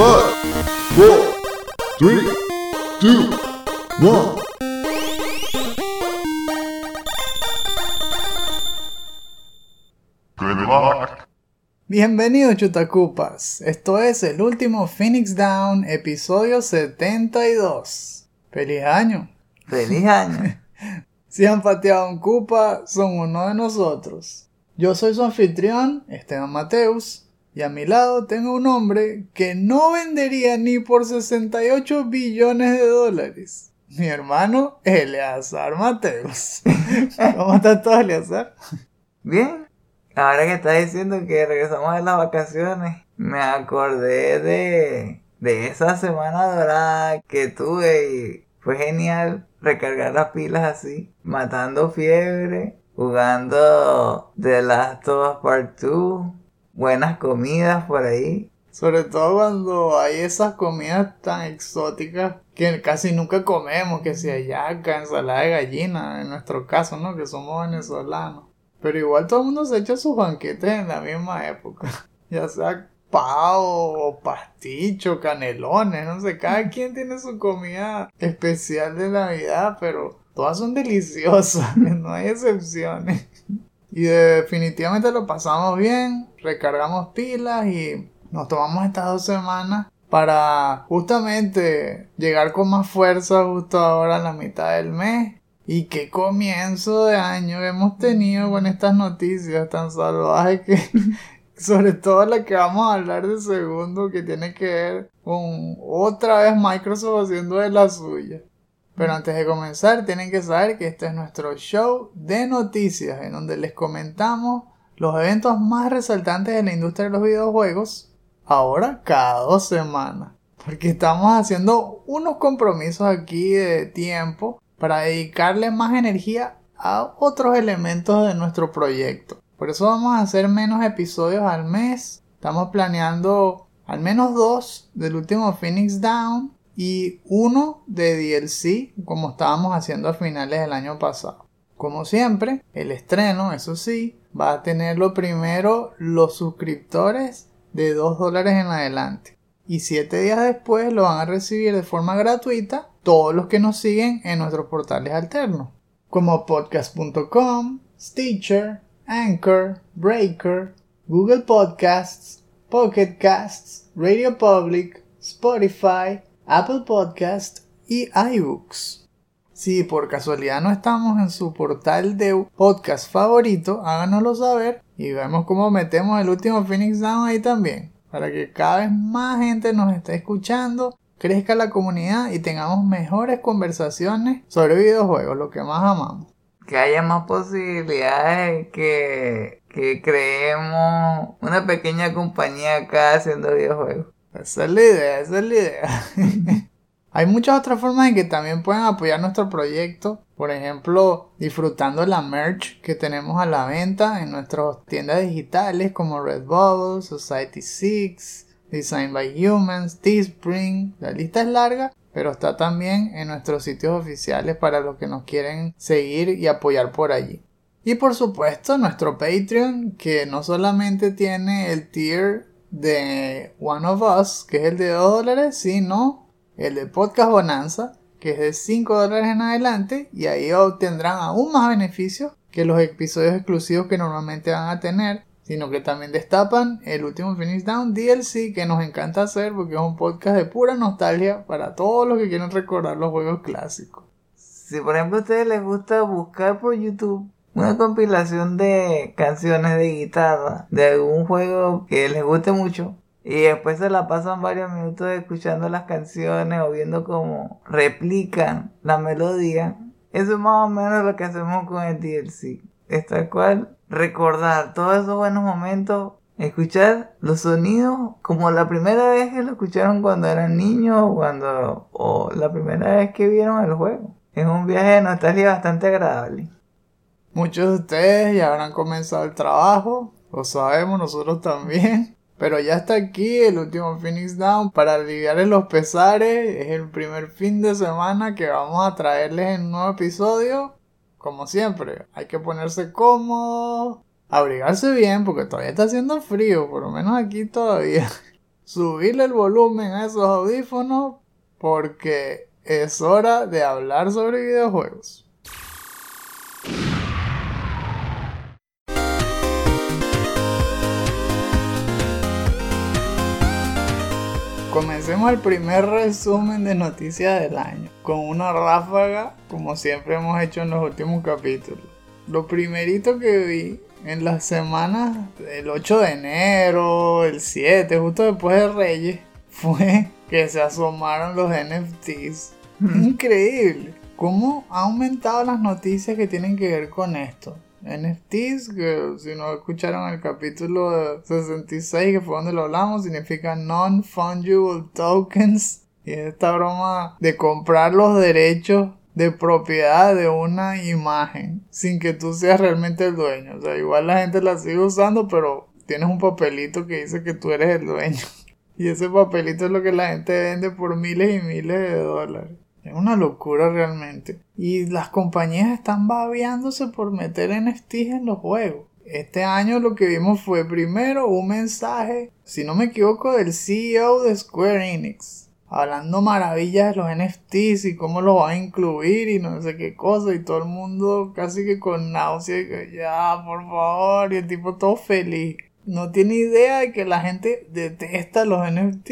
Five, four, three, two, one. Good luck. Bienvenidos chutacupas, esto es el último Phoenix Down, episodio 72. ¡Feliz año! ¡Feliz año! si han pateado un cupa, son uno de nosotros. Yo soy su anfitrión, Esteban Mateus, y a mi lado tengo un hombre que no vendería ni por 68 billones de dólares. Mi hermano Eleazar Mateus. ¿Cómo estás tú, Eleazar? Bien. Ahora que estás diciendo que regresamos de las vacaciones, me acordé de, de esa semana dorada que tuve y fue genial recargar las pilas así, matando fiebre, jugando The Last of Us Part 2, buenas comidas por ahí. Sobre todo cuando hay esas comidas tan exóticas que casi nunca comemos, que sea yaca, ensalada de gallina, en nuestro caso, ¿no? Que somos venezolanos. Pero igual todo el mundo se echa sus banquetes en la misma época. Ya sea pavo o pasticho, canelones, no sé, cada quien tiene su comida especial de Navidad, pero todas son deliciosas, no hay excepciones. Y definitivamente lo pasamos bien, recargamos pilas y nos tomamos estas dos semanas para justamente llegar con más fuerza justo ahora en la mitad del mes y qué comienzo de año hemos tenido con estas noticias tan salvajes que, sobre todo la que vamos a hablar de segundo, que tiene que ver con otra vez Microsoft haciendo de la suya. Pero antes de comenzar, tienen que saber que este es nuestro show de noticias, en donde les comentamos los eventos más resaltantes de la industria de los videojuegos, ahora cada dos semanas. Porque estamos haciendo unos compromisos aquí de tiempo para dedicarle más energía a otros elementos de nuestro proyecto. Por eso vamos a hacer menos episodios al mes. Estamos planeando al menos dos del último Phoenix Down y uno de DLC como estábamos haciendo a finales del año pasado. Como siempre, el estreno, eso sí, va a tener lo primero los suscriptores de 2 dólares en adelante. Y 7 días después lo van a recibir de forma gratuita todos los que nos siguen en nuestros portales alternos, como podcast.com, Stitcher, Anchor, Breaker, Google Podcasts, Pocket Casts, Radio Public, Spotify, Apple Podcasts y iBooks. Si por casualidad no estamos en su portal de podcast favorito, háganoslo saber y vemos cómo metemos el último Phoenix Down ahí también, para que cada vez más gente nos esté escuchando crezca la comunidad y tengamos mejores conversaciones sobre videojuegos, lo que más amamos. Que haya más posibilidades que, que creemos una pequeña compañía acá haciendo videojuegos. Esa es la idea, esa es la idea. Hay muchas otras formas en que también pueden apoyar nuestro proyecto. Por ejemplo, disfrutando la merch que tenemos a la venta en nuestras tiendas digitales como Redbubble, Society 6, Design by Humans, Teespring, la lista es larga, pero está también en nuestros sitios oficiales para los que nos quieren seguir y apoyar por allí. Y por supuesto nuestro Patreon, que no solamente tiene el tier de One of Us, que es el de 2 dólares, sino el de Podcast Bonanza, que es de 5 dólares en adelante, y ahí obtendrán aún más beneficios que los episodios exclusivos que normalmente van a tener sino que también destapan el último Finish Down DLC que nos encanta hacer porque es un podcast de pura nostalgia para todos los que quieren recordar los juegos clásicos. Si por ejemplo a ustedes les gusta buscar por YouTube una compilación de canciones de guitarra de algún juego que les guste mucho y después se la pasan varios minutos escuchando las canciones o viendo cómo replican la melodía, eso es más o menos lo que hacemos con el DLC. Es cual recordar todos esos buenos momentos, escuchar los sonidos como la primera vez que lo escucharon cuando eran niños o cuando o la primera vez que vieron el juego. Es un viaje de nostalgia bastante agradable. Muchos de ustedes ya habrán comenzado el trabajo, lo sabemos nosotros también. Pero ya está aquí el último Phoenix Down para aliviarles los pesares. Es el primer fin de semana que vamos a traerles en un nuevo episodio como siempre, hay que ponerse cómodo, abrigarse bien porque todavía está haciendo frío, por lo menos aquí todavía. subirle el volumen a esos audífonos porque es hora de hablar sobre videojuegos. Comencemos el primer resumen de noticias del año, con una ráfaga como siempre hemos hecho en los últimos capítulos. Lo primerito que vi en las semanas del 8 de enero, el 7, justo después de Reyes, fue que se asomaron los NFTs. Increíble. ¿Cómo ha aumentado las noticias que tienen que ver con esto? NFTs, que si no escucharon el capítulo 66, que fue donde lo hablamos, significa Non-Fungible Tokens. Y es esta broma de comprar los derechos de propiedad de una imagen sin que tú seas realmente el dueño. O sea, igual la gente la sigue usando, pero tienes un papelito que dice que tú eres el dueño. Y ese papelito es lo que la gente vende por miles y miles de dólares. Es una locura realmente. Y las compañías están babeándose por meter NFTs en los juegos. Este año lo que vimos fue primero un mensaje, si no me equivoco, del CEO de Square Enix. Hablando maravillas de los NFTs y cómo los va a incluir y no sé qué cosa. Y todo el mundo casi que con náusea. Ya, por favor. Y el tipo todo feliz no tiene idea de que la gente detesta los NFT.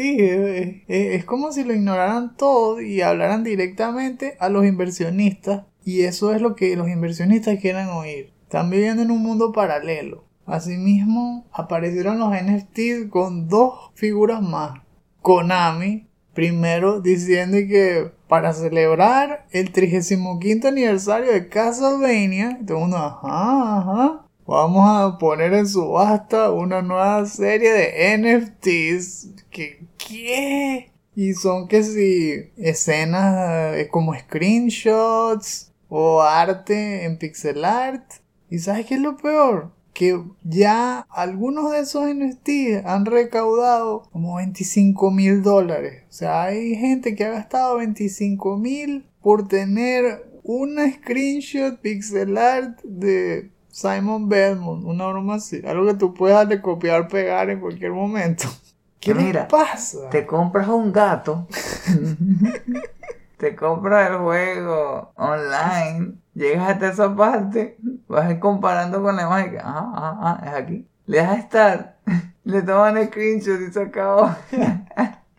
Es, como si lo ignoraran todo y hablaran directamente a los inversionistas. Y eso es lo que los inversionistas quieren oír. Están viviendo en un mundo paralelo. Asimismo, aparecieron los NFT con dos figuras más. Konami, primero diciendo que para celebrar el 35 aniversario de Castlevania, todo mundo, ajá, ajá, vamos a poner en subasta una nueva serie de NFTs. que ¿Qué? Y son que si escenas eh, como screenshots o arte en pixel art. ¿Y sabes qué es lo peor? Que ya algunos de esos NFTs han recaudado como 25 mil dólares. O sea, hay gente que ha gastado 25 mil por tener una screenshot pixel art de Simon Belmont, una broma así. Algo que tú puedas de copiar, pegar en cualquier momento. ¿Qué Mira, pasa? Te compras un gato. te compras el juego online. Llegas hasta esa parte. Vas a ir comparando con la imagen. Ah, ah, ah, es aquí. Le das a estar. Le toman el screenshot y se acabó.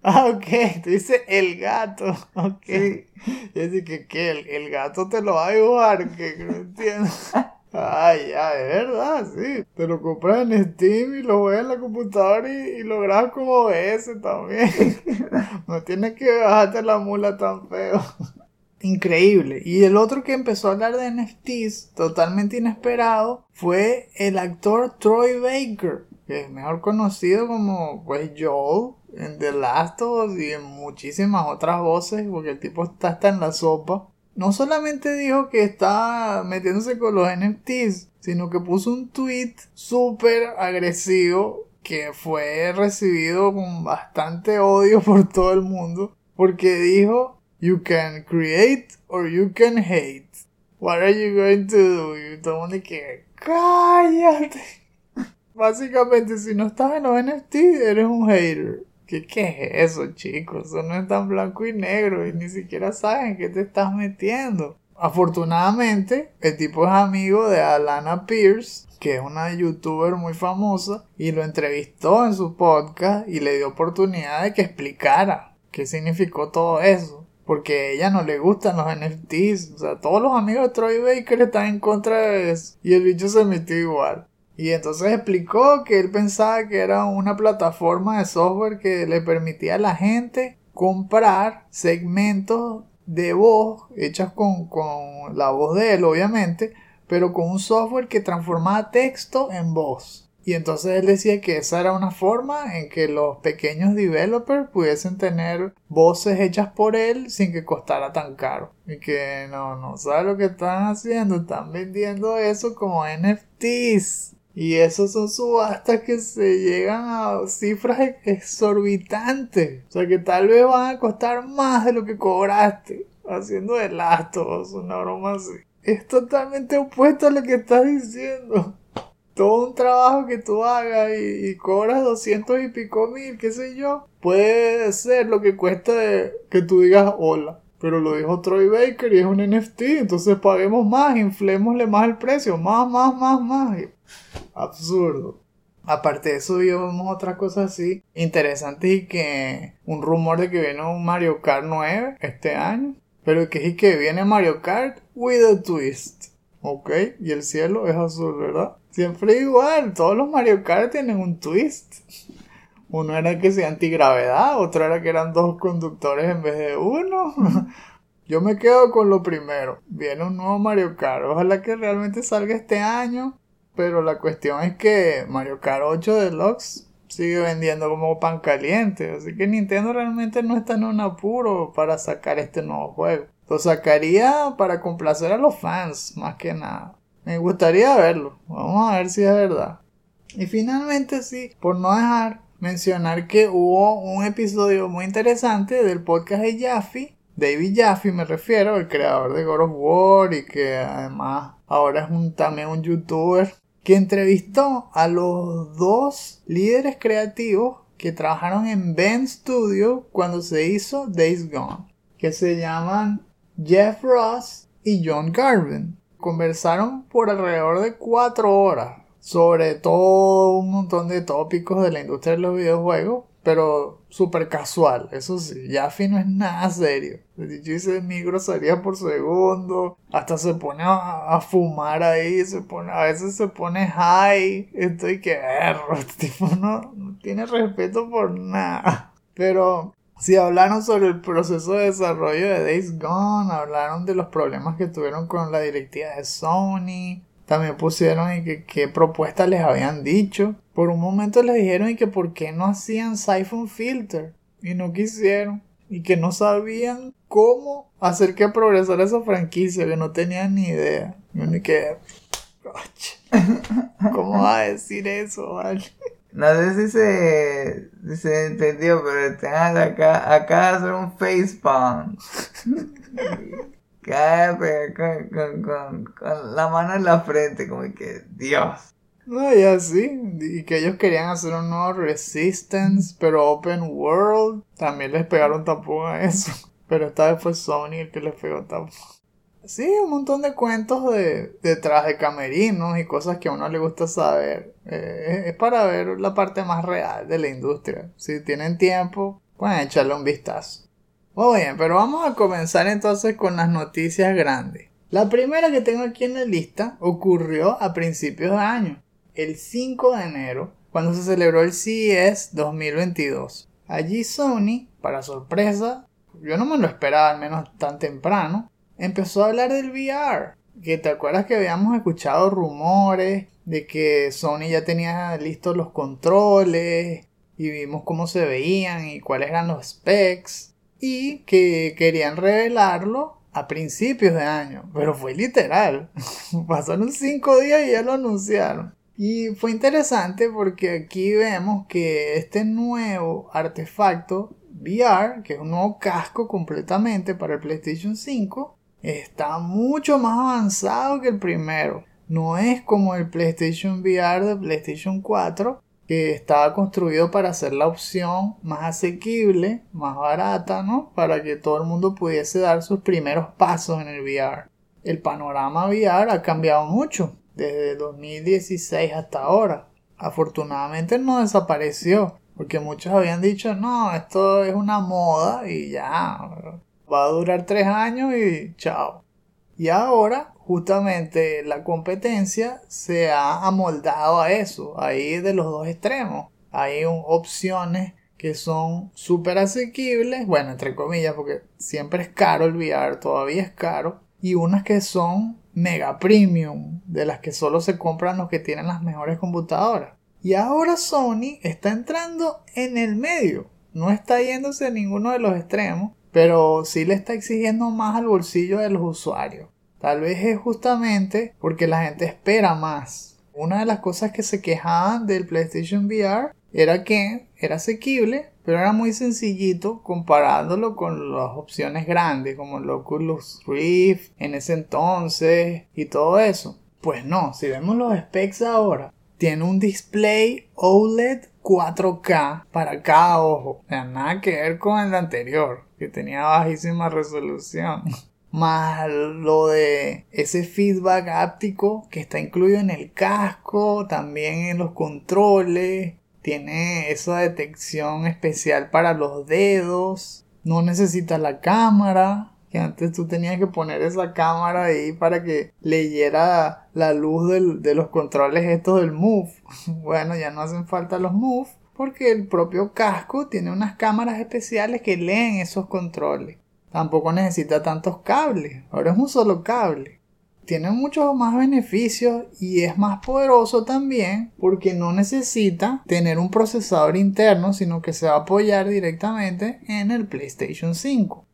Ah, ok, tú dices el gato, ok. Sí. Y así que, ¿qué? El, el, gato te lo va a dibujar, que no entiendo. Ay, ya, de verdad, sí. Te lo compras en Steam y lo juegas en la computadora y, lo grabas como OBS también. no tienes que bajarte la mula tan feo. Increíble. Y el otro que empezó a hablar de NFTs, totalmente inesperado, fue el actor Troy Baker, que es mejor conocido como pues Joel en The Last of Us y en muchísimas otras voces, porque el tipo está hasta en la sopa no solamente dijo que está metiéndose con los NFTs, sino que puso un tweet súper agresivo que fue recibido con bastante odio por todo el mundo porque dijo you can create or you can hate. What are you going to do y todo el mundo que cállate básicamente si no estás en los NFTs eres un hater ¿Qué, ¿Qué es eso, chicos? Eso no es tan blanco y negro y ni siquiera saben qué te estás metiendo. Afortunadamente, el tipo es amigo de Alana Pierce, que es una youtuber muy famosa, y lo entrevistó en su podcast y le dio oportunidad de que explicara qué significó todo eso. Porque a ella no le gustan los NFTs. O sea, todos los amigos de Troy Baker están en contra de eso. Y el bicho se metió igual. Y entonces explicó que él pensaba que era una plataforma de software que le permitía a la gente comprar segmentos de voz hechas con, con la voz de él, obviamente, pero con un software que transformaba texto en voz. Y entonces él decía que esa era una forma en que los pequeños developers pudiesen tener voces hechas por él sin que costara tan caro. Y que no, no sabe lo que están haciendo, están vendiendo eso como NFTs. Y esos son subastas que se llegan a cifras exorbitantes. O sea que tal vez van a costar más de lo que cobraste haciendo de una broma así. Es totalmente opuesto a lo que estás diciendo. todo un trabajo que tú hagas y, y cobras 200 y pico mil, qué sé yo, puede ser lo que cuesta que tú digas hola. Pero lo dijo Troy Baker y es un NFT, entonces paguemos más, inflémosle más el precio, más, más, más, más. Absurdo. Aparte de eso, vimos otras cosas así interesantes y que un rumor de que viene un Mario Kart 9 este año. Pero que es que viene Mario Kart with a twist. Ok, y el cielo es azul, ¿verdad? Siempre igual, todos los Mario Kart tienen un twist. Uno era que sea antigravedad, otro era que eran dos conductores en vez de uno. Yo me quedo con lo primero. Viene un nuevo Mario Kart. Ojalá que realmente salga este año. Pero la cuestión es que Mario Kart 8 Deluxe sigue vendiendo como pan caliente. Así que Nintendo realmente no está en un apuro para sacar este nuevo juego. Lo sacaría para complacer a los fans, más que nada. Me gustaría verlo. Vamos a ver si es verdad. Y finalmente sí, por no dejar mencionar que hubo un episodio muy interesante del podcast de Jaffe. David Jaffe me refiero, el creador de God of War y que además ahora es también un youtuber que entrevistó a los dos líderes creativos que trabajaron en Ben Studio cuando se hizo Days Gone, que se llaman Jeff Ross y John Garvin. Conversaron por alrededor de cuatro horas sobre todo un montón de tópicos de la industria de los videojuegos, pero súper casual, eso sí, Jaffe no es nada serio. Yo hice mi grosería por segundo, hasta se pone a, fumar ahí, se pone, a veces se pone high, estoy que erro, este tipo no, no tiene respeto por nada. Pero si hablaron sobre el proceso de desarrollo de Days Gone, hablaron de los problemas que tuvieron con la directiva de Sony, también pusieron y que qué propuestas les habían dicho. Por un momento les dijeron y que por qué no hacían Siphon Filter. Y no quisieron. Y que no sabían cómo hacer que progresara esa franquicia. Que no tenían ni idea. Y que... ¿Cómo va a decir eso, vale? No sé si se, si se entendió, pero tengan acá, acá hacer un facepalm. con, con, la mano en la frente, como que Dios. No, y así, y que ellos querían hacer un nuevo Resistance, pero Open World, también les pegaron tampoco a eso. Pero esta vez fue Sony el que les pegó tampoco. Sí, un montón de cuentos de detrás de camerinos y cosas que a uno le gusta saber. Eh, es para ver la parte más real de la industria. Si tienen tiempo, pueden echarle un vistazo. Muy bien, pero vamos a comenzar entonces con las noticias grandes. La primera que tengo aquí en la lista ocurrió a principios de año, el 5 de enero, cuando se celebró el CES 2022. Allí Sony, para sorpresa, yo no me lo esperaba al menos tan temprano, empezó a hablar del VR. Que te acuerdas que habíamos escuchado rumores de que Sony ya tenía listos los controles y vimos cómo se veían y cuáles eran los specs y que querían revelarlo a principios de año, pero fue literal. Pasaron cinco días y ya lo anunciaron. Y fue interesante porque aquí vemos que este nuevo artefacto VR, que es un nuevo casco completamente para el PlayStation 5, está mucho más avanzado que el primero. No es como el PlayStation VR de PlayStation 4, que estaba construido para ser la opción más asequible, más barata, ¿no? Para que todo el mundo pudiese dar sus primeros pasos en el VR. El panorama VR ha cambiado mucho desde 2016 hasta ahora. Afortunadamente no desapareció, porque muchos habían dicho, no, esto es una moda y ya, va a durar tres años y chao. Y ahora justamente la competencia se ha amoldado a eso, ahí de los dos extremos. Hay opciones que son súper asequibles, bueno, entre comillas, porque siempre es caro el VR, todavía es caro, y unas que son mega premium, de las que solo se compran los que tienen las mejores computadoras. Y ahora Sony está entrando en el medio, no está yéndose a ninguno de los extremos, pero sí le está exigiendo más al bolsillo de los usuarios. Tal vez es justamente porque la gente espera más. Una de las cosas que se quejaban del PlayStation VR era que era asequible, pero era muy sencillito comparándolo con las opciones grandes como el Oculus Rift en ese entonces y todo eso. Pues no, si vemos los specs ahora, tiene un display OLED 4K para cada ojo. O sea, nada que ver con el anterior, que tenía bajísima resolución. Más lo de ese feedback áptico que está incluido en el casco, también en los controles. Tiene esa detección especial para los dedos. No necesita la cámara que antes tú tenías que poner esa cámara ahí para que leyera la luz de los controles estos del Move. Bueno, ya no hacen falta los Move porque el propio casco tiene unas cámaras especiales que leen esos controles. Tampoco necesita tantos cables, ahora es un solo cable. Tiene muchos más beneficios y es más poderoso también porque no necesita tener un procesador interno, sino que se va a apoyar directamente en el PlayStation 5.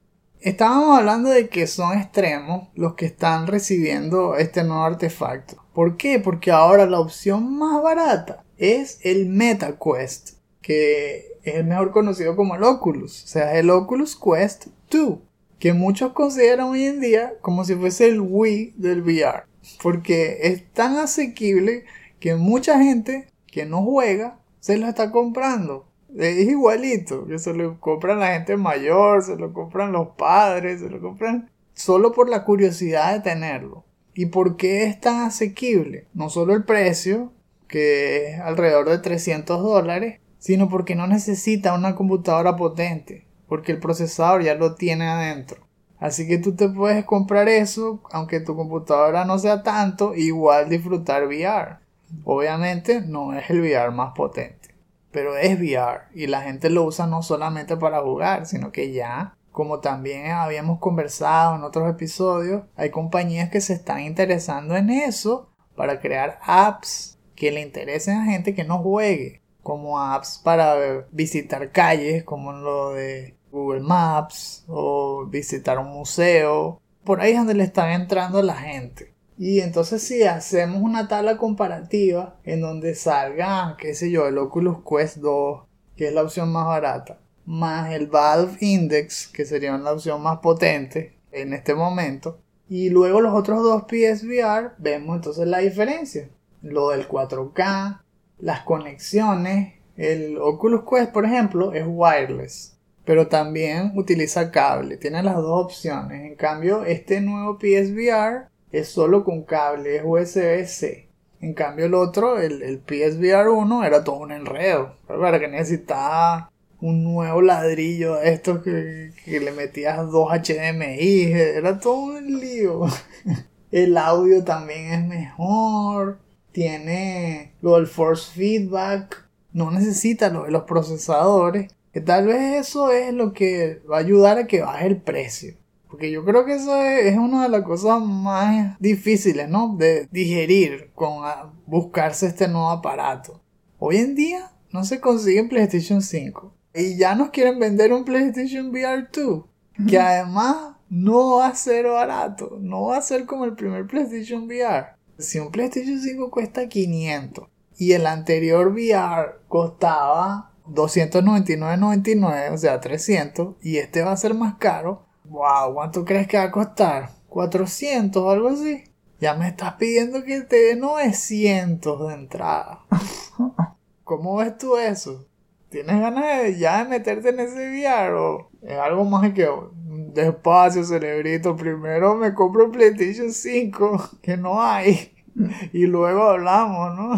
Estábamos hablando de que son extremos los que están recibiendo este nuevo artefacto. ¿Por qué? Porque ahora la opción más barata es el MetaQuest, que es el mejor conocido como el Oculus, o sea, el Oculus Quest 2, que muchos consideran hoy en día como si fuese el Wii del VR, porque es tan asequible que mucha gente que no juega se lo está comprando es igualito, que se lo compran la gente mayor, se lo compran los padres, se lo compran solo por la curiosidad de tenerlo. ¿Y por qué es tan asequible? No solo el precio, que es alrededor de 300 dólares, sino porque no necesita una computadora potente, porque el procesador ya lo tiene adentro. Así que tú te puedes comprar eso, aunque tu computadora no sea tanto, igual disfrutar VR. Obviamente no es el VR más potente pero es VR y la gente lo usa no solamente para jugar, sino que ya, como también habíamos conversado en otros episodios, hay compañías que se están interesando en eso para crear apps que le interesen a gente que no juegue, como apps para visitar calles, como lo de Google Maps o visitar un museo. Por ahí es donde le está entrando la gente. Y entonces si hacemos una tabla comparativa en donde salga, qué sé yo, el Oculus Quest 2, que es la opción más barata, más el Valve Index, que sería la opción más potente en este momento, y luego los otros dos PSVR, vemos entonces la diferencia. Lo del 4K, las conexiones, el Oculus Quest, por ejemplo, es wireless, pero también utiliza cable, tiene las dos opciones. En cambio, este nuevo PSVR es solo con cable, es USB-C. En cambio el otro, el, PSVR 1, era todo un enredo. Para que necesitaba un nuevo ladrillo de estos que, que le metías dos HDMI. Era todo un lío. El audio también es mejor. Tiene lo del force feedback. No necesita lo de los procesadores. Que tal vez eso es lo que va a ayudar a que baje el precio. Porque yo creo que eso es, una de las cosas más difíciles, ¿no? De digerir con buscarse este nuevo aparato. Hoy en día no se consigue en PlayStation 5. Y ya nos quieren vender un PlayStation VR 2. Que además no va a ser barato. No va a ser como el primer PlayStation VR. Si un PlayStation 5 cuesta 500 y el anterior VR costaba 299.99, o sea, 300, y este va a ser más caro, Wow, ¿cuánto crees que va a costar? ¿400 o algo así? Ya me estás pidiendo que te dé 900 de entrada. ¿Cómo ves tú eso? ¿Tienes ganas de ya de meterte en ese VR o es algo más que despacio, cerebrito? Primero me compro PlayStation 5, que no hay, y luego hablamos, ¿no?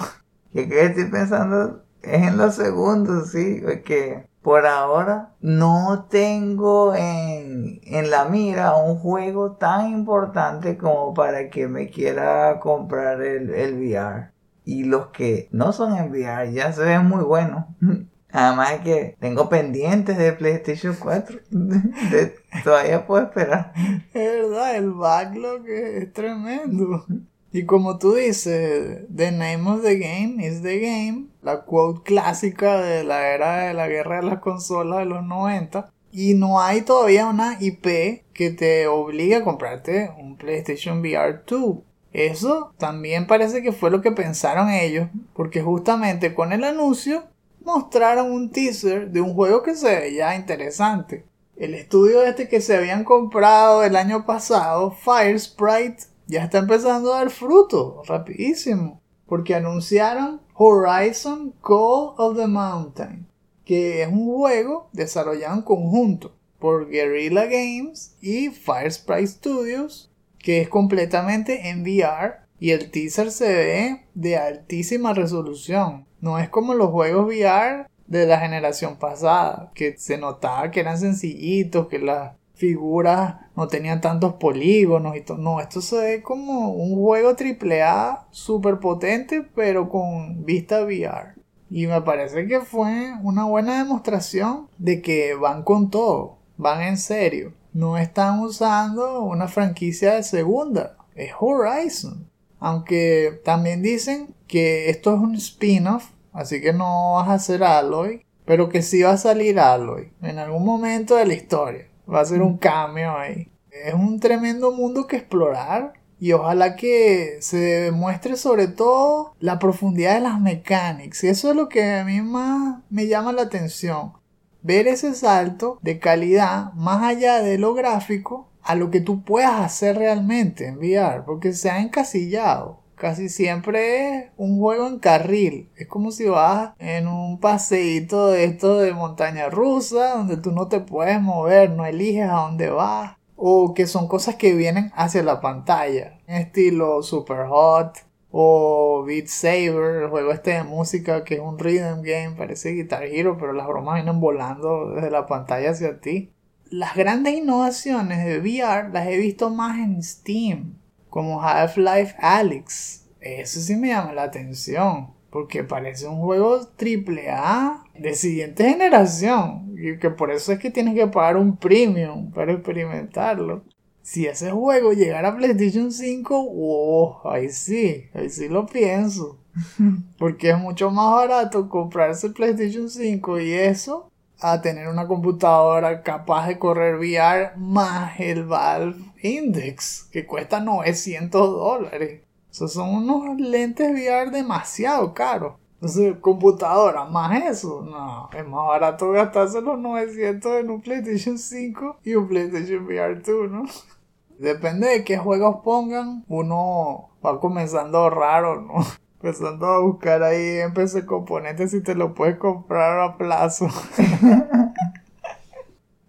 ¿Qué, qué estoy pensando? Es en los segundos, sí, porque por ahora no tengo en, la mira un juego tan importante como para que me quiera comprar el, el VR. Y los que no son en VR ya se ven muy buenos. Además que tengo pendientes de PlayStation 4. todavía puedo esperar. Es verdad, el backlog es tremendo. Y como tú dices, The name of the game is the game, la quote clásica de la era de la guerra de las consolas de los 90. Y no hay todavía una IP que te obligue a comprarte un PlayStation VR 2. Eso también parece que fue lo que pensaron ellos, porque justamente con el anuncio mostraron un teaser de un juego que se veía interesante. El estudio este que se habían comprado el año pasado, Fire Sprite, ya está empezando a dar fruto, rapidísimo. porque anunciaron Horizon Call of the Mountain, que es un juego desarrollado en conjunto por Guerrilla Games y Firesprite Studios, que es completamente en VR y el teaser se ve de altísima resolución. No es como los juegos VR de la generación pasada, que se notaba que eran sencillitos, que las figuras no tenían tantos polígonos y todo. No, esto se ve como un juego AAA super potente, pero con vista VR. Y me parece que fue una buena demostración de que van con todo, van en serio. No están usando una franquicia de segunda, es Horizon. Aunque también dicen que esto es un spin-off, así que no vas a ser Aloy, pero que sí va a salir Aloy en algún momento de la historia. Va a ser un cambio ahí. Es un tremendo mundo que explorar y ojalá que se demuestre sobre todo la profundidad de las mecánicas. Y eso es lo que a mí más me llama la atención. Ver ese salto de calidad más allá de lo gráfico a lo que tú puedas hacer realmente en VR, porque se ha encasillado. Casi siempre es un juego en carril. Es como si vas en un paseíto de esto de montaña rusa, donde tú no te puedes mover, no eliges a dónde vas. O que son cosas que vienen hacia la pantalla. Estilo Super Hot o Beat Saber, el juego este de música que es un rhythm game, parece Guitar Hero, pero las bromas vienen volando desde la pantalla hacia ti las grandes innovaciones de VR las he visto más en Steam, como Half-Life Alyx. Eso sí me llama la atención, porque parece un juego AAA de siguiente generación, y que por eso es que tienes que pagar un premium para experimentarlo. Si ese juego llegara a PlayStation 5, oh, ahí sí, ahí sí lo pienso. Porque es mucho más barato comprarse PlayStation 5 y eso a tener una computadora capaz de correr VR más el Valve Index, que cuesta 900 dólares. Esos son unos lentes VR demasiado caros. Entonces, computadora más eso, no, es más barato gastarse los 900 en un PlayStation 5 y un PlayStation VR 2, ¿no? Depende de qué juegos pongan, uno va comenzando raro, ¿no? Empezando a buscar ahí en PC Componentes si te lo puedes comprar a plazo.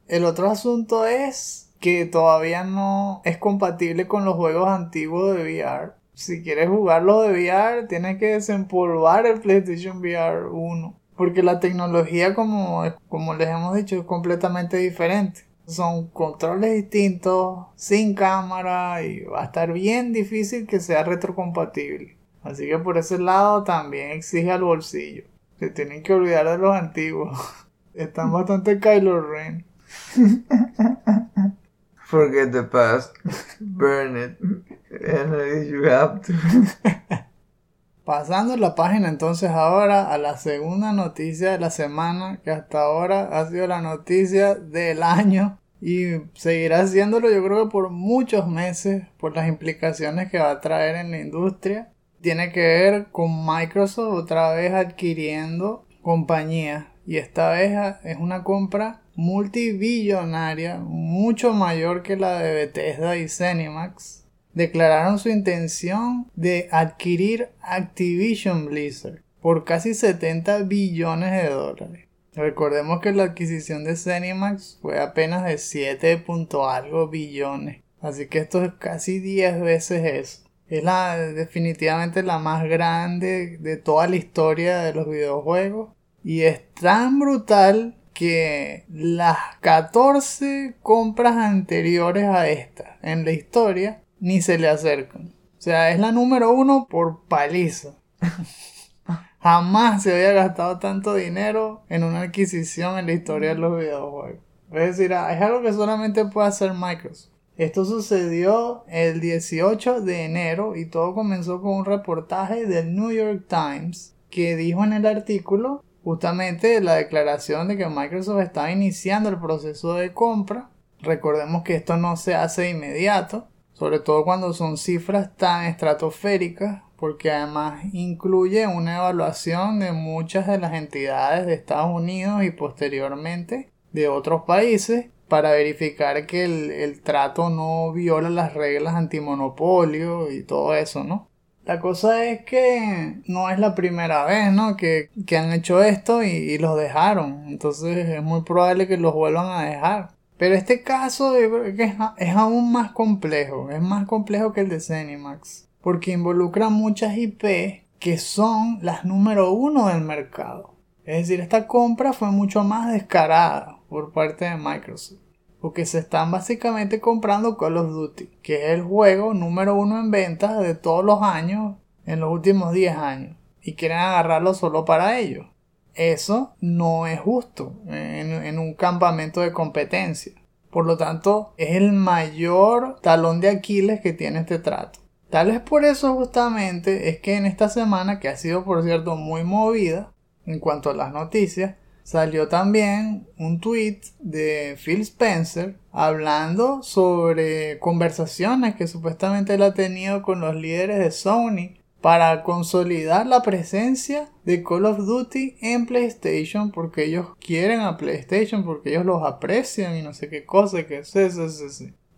El otro asunto es que todavía no es compatible con los juegos antiguos de VR. Si quieres jugarlos de VR, tienes que desempolvar el PlayStation VR 1. Porque la tecnología, como, como les hemos dicho, es completamente diferente. Son controles distintos, sin cámara y va a estar bien difícil que sea retrocompatible. Así que por ese lado también exige al bolsillo. Se tienen que olvidar de los antiguos. Están bastante Kylo Ren. Forget the past. Burn it. And you have to. Pasando la página entonces ahora a la segunda noticia de la semana, que hasta ahora ha sido la noticia del año y seguirá haciéndolo yo creo que por muchos meses por las implicaciones que va a traer en la industria tiene que ver con Microsoft otra vez adquiriendo compañías y esta vez es una compra multibillonaria mucho mayor que la de Bethesda y Zenimax declararon su intención de adquirir Activision Blizzard por casi 70 billones de dólares. Recordemos que la adquisición de Zenimax fue apenas de 7 algo billones. Así que esto es casi 10 veces eso. Es la, definitivamente la más grande de toda la historia de los videojuegos. Y es tan brutal que las 14 compras anteriores a esta en la historia ni se le acercan. O sea, es la número uno por paliza. Jamás se había gastado tanto dinero en una adquisición en la historia de los videojuegos. Es decir, es algo que solamente puede hacer Microsoft. Esto sucedió el 18 de enero y todo comenzó con un reportaje del New York Times que dijo en el artículo justamente la declaración de que Microsoft estaba iniciando el proceso de compra. Recordemos que esto no se hace de inmediato, sobre todo cuando son cifras tan estratosféricas, porque además incluye una evaluación de muchas de las entidades de Estados Unidos y posteriormente de otros países para verificar que el, trato no viola las reglas antimonopolio y todo eso, ¿no? La cosa es que no es la primera vez, ¿no? Que, que han hecho esto y, los dejaron. Entonces es muy probable que los vuelvan a dejar. Pero este caso es, es aún más complejo. Es más complejo que el de Zenimax. Porque involucra muchas IP que son las número uno del mercado. Es decir, esta compra fue mucho más descarada por parte de Microsoft. Porque se están básicamente comprando Call of Duty, que es el juego número uno en ventas de todos los años en los últimos 10 años. Y quieren agarrarlo solo para ellos. Eso no es justo en, en un campamento de competencia. Por lo tanto, es el mayor talón de Aquiles que tiene este trato. Tal vez por eso justamente es que en esta semana, que ha sido por cierto muy movida, en cuanto a las noticias, salió también un tweet de Phil Spencer hablando sobre conversaciones que supuestamente él ha tenido con los líderes de Sony para consolidar la presencia de Call of Duty en PlayStation porque ellos quieren a PlayStation porque ellos los aprecian y no sé qué cosa que es eso,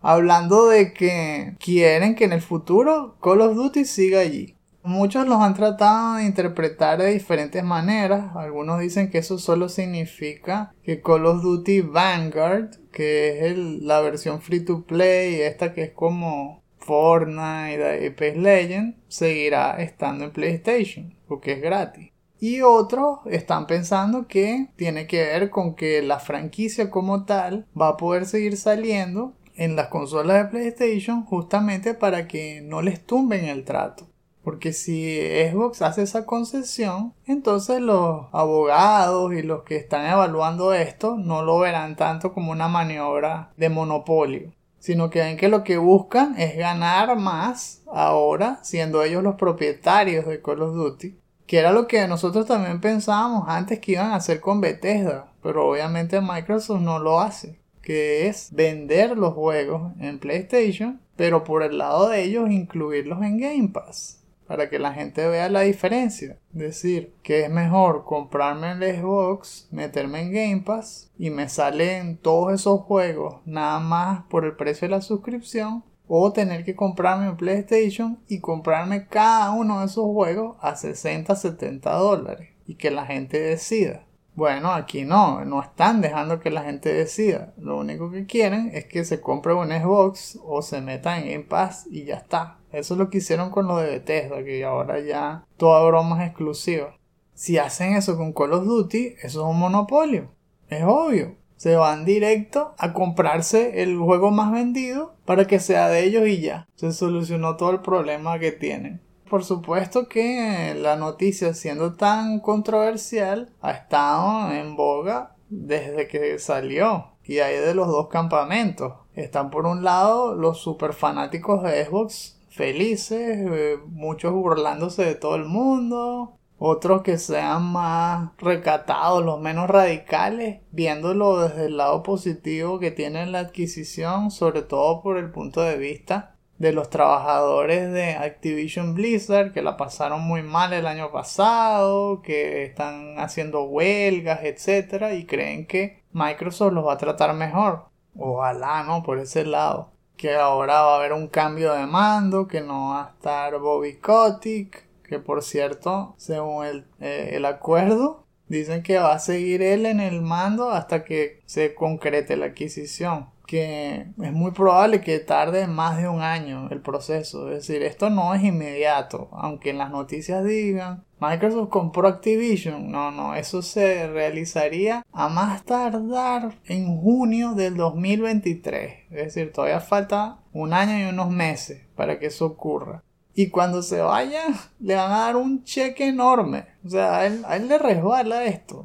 hablando de que quieren que en el futuro Call of Duty siga allí Muchos los han tratado de interpretar de diferentes maneras. Algunos dicen que eso solo significa que Call of Duty Vanguard, que es la versión free to play, esta que es como Fortnite Apex Legends, seguirá estando en PlayStation, porque es gratis. Y otros están pensando que tiene que ver con que la franquicia como tal va a poder seguir saliendo en las consolas de PlayStation justamente para que no les tumben el trato. Porque si Xbox hace esa concesión, entonces los abogados y los que están evaluando esto no lo verán tanto como una maniobra de monopolio, sino que ven que lo que buscan es ganar más ahora, siendo ellos los propietarios de Call of Duty, que era lo que nosotros también pensábamos antes que iban a hacer con Bethesda, pero obviamente Microsoft no lo hace, que es vender los juegos en PlayStation, pero por el lado de ellos incluirlos en Game Pass para que la gente vea la diferencia. Decir que es mejor comprarme el Xbox, meterme en Game Pass y me salen todos esos juegos nada más por el precio de la suscripción o tener que comprarme un PlayStation y comprarme cada uno de esos juegos a 60, 70 dólares y que la gente decida. Bueno, aquí no, no están dejando que la gente decida. Lo único que quieren es que se compre un Xbox o se meta en Game Pass y ya está. Eso es lo que hicieron con lo de Bethesda, que ahora ya toda broma es exclusiva. Si hacen eso con Call of Duty, eso es un monopolio. Es obvio. Se van directo a comprarse el juego más vendido para que sea de ellos y ya. Se solucionó todo el problema que tienen. Por supuesto que la noticia siendo tan controversial ha estado en boga desde que salió. Y hay de los dos campamentos. Están por un lado los super fanáticos de Xbox felices, eh, muchos burlándose de todo el mundo, otros que sean más recatados, los menos radicales, viéndolo desde el lado positivo que tiene la adquisición, sobre todo por el punto de vista de los trabajadores de Activision Blizzard que la pasaron muy mal el año pasado, que están haciendo huelgas, etcétera, y creen que Microsoft los va a tratar mejor. Ojalá, ¿no? Por ese lado que ahora va a haber un cambio de mando, que no va a estar Bobby Kotick, que por cierto, según el, eh, el acuerdo, dicen que va a seguir él en el mando hasta que se concrete la adquisición que es muy probable que tarde más de un año el proceso. Es decir, esto no es inmediato, aunque en las noticias digan Microsoft compró Activision. No, no, eso se realizaría a más tardar en junio del 2023. Es decir, todavía falta un año y unos meses para que eso ocurra. Y cuando se vaya, le van a dar un cheque enorme. O sea, a él, le resbala esto.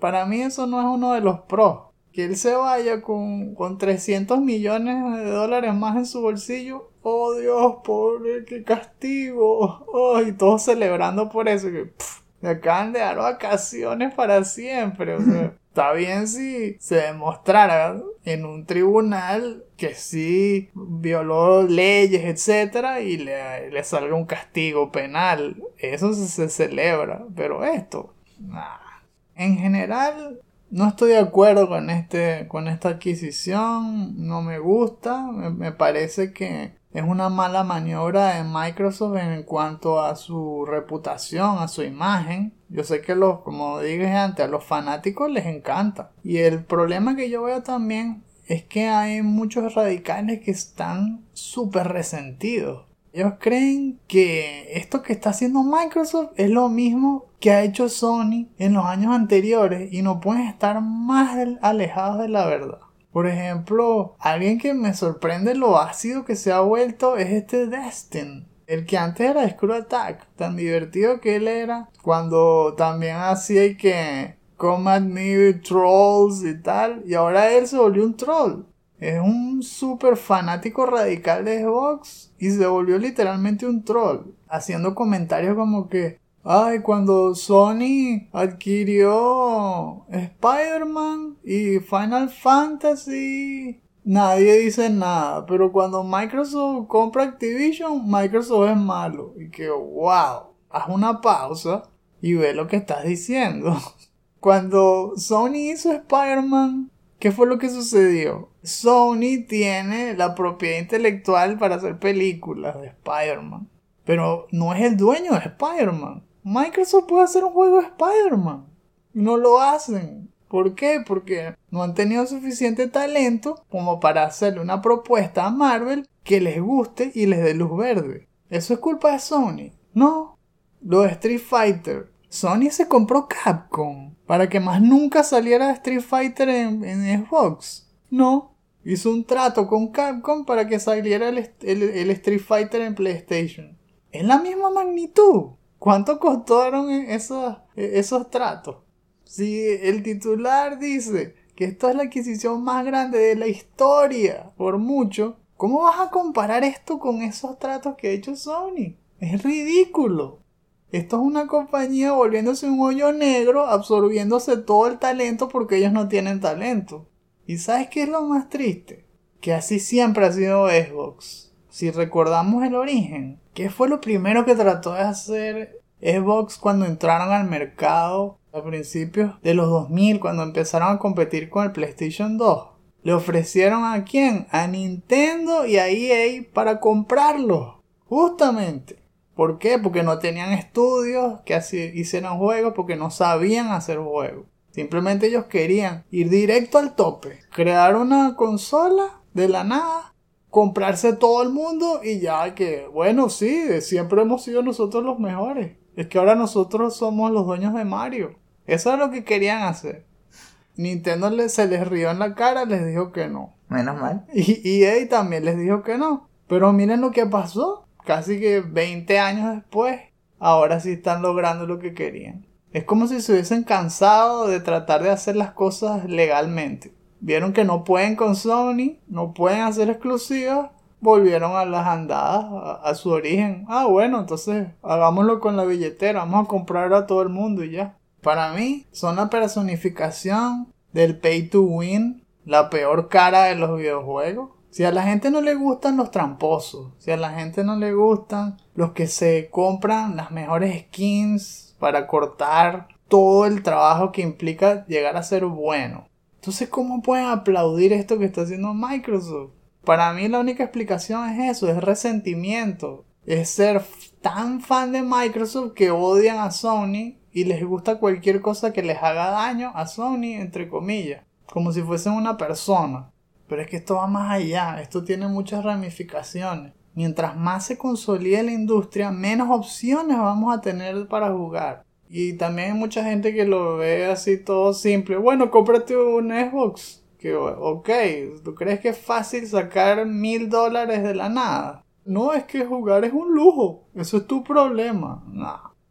Para mí eso no es uno de los pros que él se vaya con, con 300 millones de dólares más en su bolsillo. Oh Dios, pobre, qué castigo. Oh, y todos celebrando por eso. Que acaban de dar vacaciones para siempre. O sea, está bien si se demostrara en un tribunal que sí violó leyes, etcétera, y le, le salga un castigo penal. Eso se, se celebra. Pero esto, nah. En general, no estoy de acuerdo con este con esta adquisición no me gusta me, parece que es una mala maniobra de Microsoft en cuanto a su reputación, a su imagen. Yo sé que los, como dije antes, a los fanáticos les encanta. Y el problema que yo veo también es que hay muchos radicales que están súper resentidos. Ellos creen que esto que está haciendo Microsoft es lo mismo que ha hecho Sony en los años anteriores y no pueden estar más alejados de la verdad. Por ejemplo, alguien que me sorprende lo ácido que se ha vuelto es este Destin. El que antes era Screw Attack, tan divertido que él era, cuando también hacía que Come me trolls y tal, y ahora él se volvió un troll. Es un súper fanático radical de Xbox y se volvió literalmente un troll, haciendo comentarios como que Ay, cuando Sony adquirió Spider-Man y Final Fantasy, nadie dice nada. Pero cuando Microsoft compra Activision, Microsoft es malo. Y que, wow, haz una pausa y ve lo que estás diciendo. Cuando Sony hizo Spider-Man, ¿qué fue lo que sucedió? Sony tiene la propiedad intelectual para hacer películas de Spider-Man. Pero no es el dueño de Spider-Man. Microsoft puede hacer un juego de Spider-Man. No lo hacen. ¿Por qué? Porque no han tenido suficiente talento como para hacerle una propuesta a Marvel que les guste y les dé luz verde. ¿Eso es culpa de Sony? No. Lo de Street Fighter. Sony se compró Capcom para que más nunca saliera Street Fighter en, Xbox. No. Hizo un trato con Capcom para que saliera el Street Fighter en PlayStation. Es la misma magnitud. ¿Cuánto costaron esos, esos tratos? Si el titular dice que esto es la adquisición más grande de la historia, por mucho, ¿cómo vas a comparar esto con esos tratos que ha hecho Sony? Es ridículo. Esto es una compañía volviéndose un hoyo negro, absorbiéndose todo el talento porque ellos no tienen talento. ¿Y sabes qué es lo más triste? Que así siempre ha sido Xbox. Si recordamos el origen, ¿Qué fue lo primero que trató de hacer Xbox cuando entraron al mercado a principios de los 2000, cuando empezaron a competir con el PlayStation 2? Le ofrecieron a quién? A Nintendo y a EA para comprarlo. Justamente. ¿Por qué? Porque no tenían estudios que hicieran juegos, porque no sabían hacer juegos. Simplemente ellos querían ir directo al tope. Crear una consola de la nada comprarse todo el mundo y ya que, bueno, sí, siempre hemos sido nosotros los mejores. Es que ahora nosotros somos los dueños de Mario. Eso es lo que querían hacer. Nintendo se les rió en la cara, les dijo que no. Menos mal. Y EA también les dijo que no. Pero miren lo que pasó. Casi que 20 años después, ahora sí están logrando lo que querían. Es como si se hubiesen cansado de tratar de hacer las cosas legalmente. Vieron que no pueden con Sony, no pueden hacer exclusivas, volvieron a las andadas, a, su origen. Ah, bueno, entonces hagámoslo con la billetera, vamos a comprar a todo el mundo y ya. Para mí, son la personificación del pay to win, la peor cara de los videojuegos. Si a la gente no le gustan los tramposos, si a la gente no le gustan los que se compran las mejores skins para cortar todo el trabajo que implica llegar a ser bueno, entonces, ¿cómo pueden aplaudir esto que está haciendo Microsoft? Para mí la única explicación es eso, es resentimiento. Es ser tan fan de Microsoft que odian a Sony y les gusta cualquier cosa que les haga daño a Sony, entre comillas. Como si fuesen una persona. Pero es que esto va más allá, esto tiene muchas ramificaciones. Mientras más se consolide la industria, menos opciones vamos a tener para jugar. Y también hay mucha gente que lo ve así todo simple. Bueno, cómprate un Xbox. Que, ok, ¿tú crees que es fácil sacar mil dólares de la nada? No, es que jugar es un lujo. Eso es tu problema.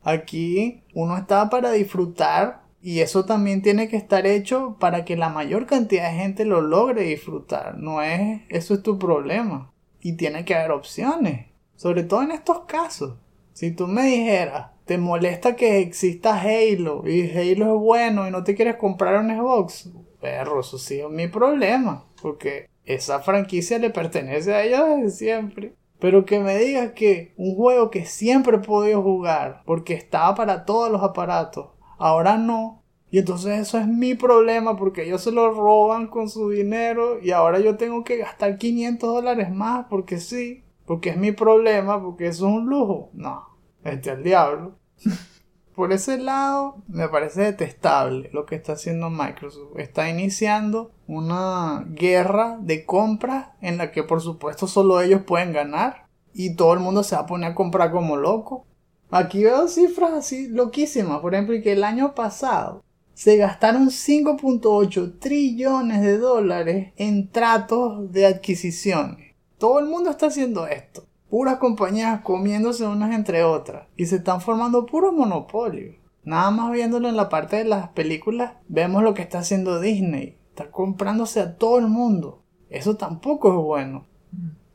Aquí uno está para disfrutar y eso también tiene que estar hecho para que la mayor cantidad de gente lo logre disfrutar. No es, eso es tu problema. Y tiene que haber opciones. Sobre todo en estos casos. Si tú me dijeras, te molesta que exista Halo y Halo es bueno y no te quieres comprar un Xbox, perro, eso sí es mi problema, porque esa franquicia le pertenece a ellos desde siempre. Pero que me digas que un juego que siempre he podido jugar, porque estaba para todos los aparatos, ahora no. Y entonces eso es mi problema porque ellos se lo roban con su dinero y ahora yo tengo que gastar 500 dólares más porque sí. porque es mi problema, porque eso es un lujo. No, este al diablo. Por ese lado, me parece detestable lo que está haciendo Microsoft. Está iniciando una guerra de compras en la que por supuesto solo ellos pueden ganar y todo el mundo se va a poner a comprar como loco. Aquí veo cifras así loquísimas. Por ejemplo, que el año pasado se gastaron 5.8 trillones de dólares en tratos de adquisiciones. Todo el mundo está haciendo esto. Puras compañías comiéndose unas entre otras. Y se están formando puros monopolios. Nada más viéndolo en la parte de las películas, vemos lo que está haciendo Disney. Está comprándose a todo el mundo. Eso tampoco es bueno.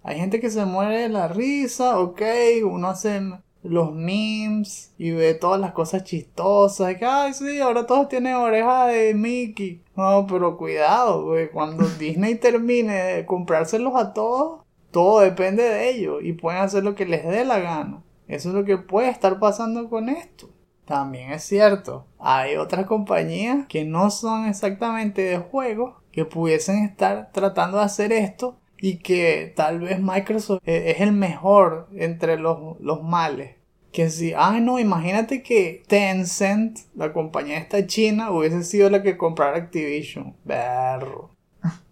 Hay gente que se muere de la risa, ok, uno hace los memes y ve todas las cosas chistosas. que, ay, sí, ahora todos tienen oreja de Mickey. No, pero cuidado, güey. Cuando Disney termine de comprárselos a todos, todo depende de ellos y pueden hacer lo que les dé la gana. Eso es lo que puede estar pasando con esto. También es cierto, hay otras compañías que no son exactamente de juegos que pudiesen estar tratando de hacer esto y que tal vez Microsoft e-, es el mejor entre los, los males. Que si, ay no, imagínate que Tencent, la compañía esta china, hubiese sido la que comprara Activision. Berro.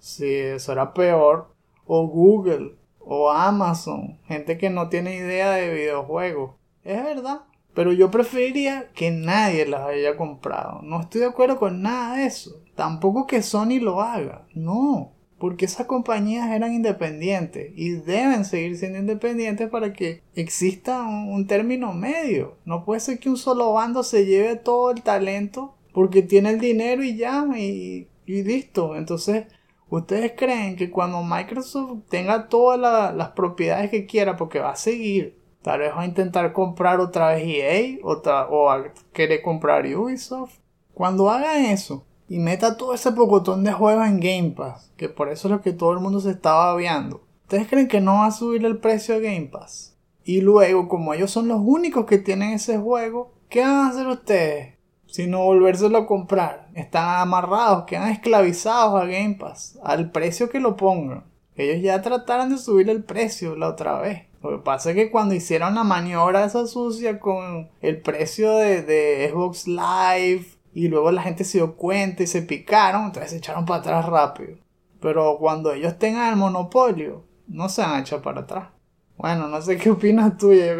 Sí, eso era peor. O Google, o Amazon, gente que no tiene idea de videojuegos. Es verdad. Pero yo preferiría que nadie las haya comprado. No estoy de acuerdo con nada de eso. Tampoco que Sony lo haga. No porque esas compañías eran independientes y deben seguir siendo independientes para que exista un, término medio. No puede ser que un solo bando se lleve todo el talento porque tiene el dinero y ya, y, listo. Entonces, ¿ustedes creen que cuando Microsoft tenga todas las propiedades que quiera, porque va a seguir, tal vez va a intentar comprar otra vez EA o a querer comprar Ubisoft? Cuando hagan eso, y meta todo ese pocotón de juegos en Game Pass, que por eso es lo que todo el mundo se estaba viendo. ¿Ustedes creen que no va a subir el precio de Game Pass? Y luego, como ellos son los únicos que tienen ese juego, ¿qué van a hacer ustedes? Si no volvérselo a comprar. Están amarrados, quedan esclavizados a Game Pass, al precio que lo pongan. Ellos ya trataron de subir el precio la otra vez. Lo que pasa es que cuando hicieron la maniobra esa sucia con el precio de, de Xbox Live y luego la gente se dio cuenta y se picaron, entonces se echaron para atrás rápido. Pero cuando ellos tengan el monopolio, no se han echado para atrás. Bueno, no sé qué opinas tú, ya,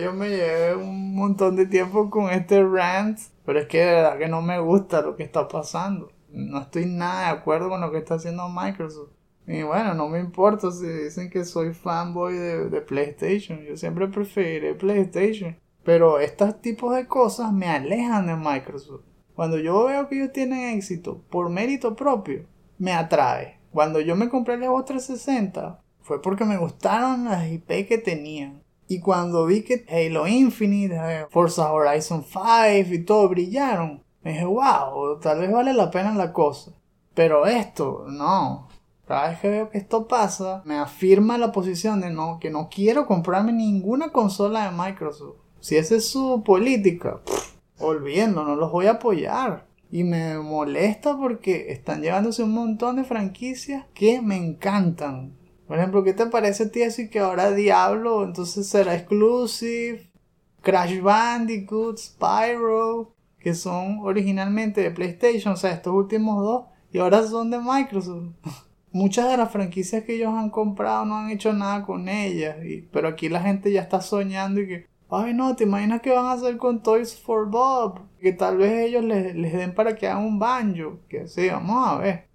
yo me llevé un montón de tiempo con este rant, pero es que de verdad que no me gusta lo que está pasando. No estoy nada de acuerdo con lo que está haciendo Microsoft. Y bueno, no me importa si dicen que soy fanboy de, de PlayStation. Yo siempre preferiré PlayStation. Pero estos tipos de cosas me alejan de Microsoft. Cuando yo veo que ellos tienen éxito por mérito propio, me atrae. Cuando yo me compré el Xbox 360 fue porque me gustaron las IP que tenían. Y cuando vi que Halo Infinite, eh, Forza Horizon 5 y todo brillaron, me dije, wow, tal vez vale la pena la cosa. Pero esto, no. Cada vez que veo que esto pasa, me afirma la posición de no, que no quiero comprarme ninguna consola de Microsoft. Si esa es su política, olvidando, no los voy a apoyar. Y me molesta porque están llevándose un montón de franquicias que me encantan. Por ejemplo, ¿qué te parece a ti así que ahora Diablo entonces será exclusive? Crash Bandicoot, Spyro, que son originalmente de PlayStation, o sea, estos últimos dos, y ahora son de Microsoft. Muchas de las franquicias que ellos han comprado no han hecho nada con ellas, y, pero aquí la gente ya está soñando y que Ay, no, ¿te imaginas qué van a hacer con Toys for Bob? Que tal vez ellos les, den para que hagan un banjo. Que sí, vamos a ver.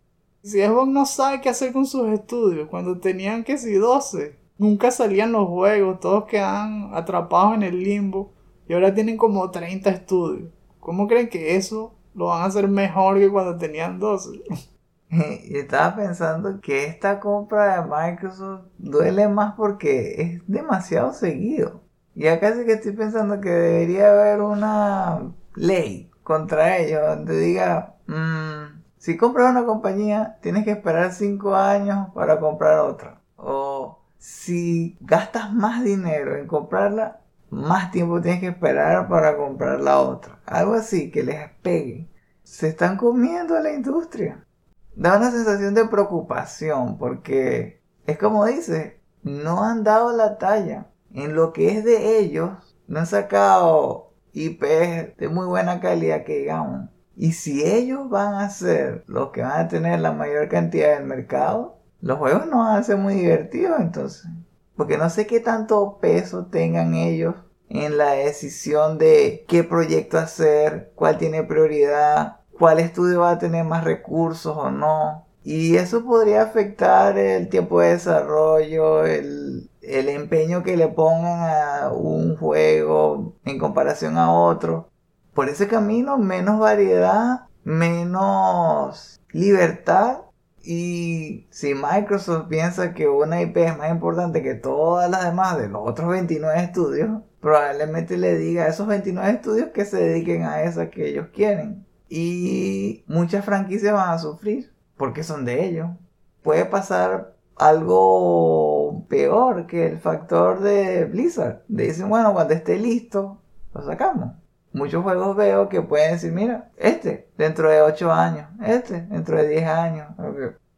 Si Xbox no sabe qué hacer con sus estudios, cuando tenían que si 12, nunca salían los juegos, todos quedan atrapados en el limbo. Y ahora tienen como 30 estudios. ¿Cómo creen que eso lo van a hacer mejor que cuando tenían 12? Y estaba pensando que esta compra de Microsoft duele más porque es demasiado seguido. Ya casi que estoy pensando que debería haber una ley contra ellos donde diga, mm, si compras una compañía, tienes que esperar 5 años para comprar otra. O si gastas más dinero en comprarla, más tiempo tienes que esperar para comprar la otra. Algo así que les pegue. Se están comiendo a la industria. Da una sensación de preocupación porque es como dice, no han dado la talla. En lo que es de ellos, no han sacado IPs de muy buena calidad que digamos. Y si ellos van a ser los que van a tener la mayor cantidad del mercado, los juegos no van a ser muy divertidos entonces. Porque no sé qué tanto peso tengan ellos en la decisión de qué proyecto hacer, cuál tiene prioridad, cuál estudio va a tener más recursos o no. Y eso podría afectar el tiempo de desarrollo, el, el empeño que le pongan a un juego en comparación a otro. Por ese camino, menos variedad, menos libertad. Y si Microsoft piensa que una IP es más importante que todas las demás de los otros 29 estudios, probablemente le diga a esos 29 estudios que se dediquen a esa que ellos quieren. Y muchas franquicias van a sufrir porque son de ellos. Puede pasar algo peor que el factor de Blizzard. Dicen, bueno, cuando esté listo, lo sacamos. Muchos juegos veo que pueden decir, mira, este dentro de 8 años, este dentro de 10 años.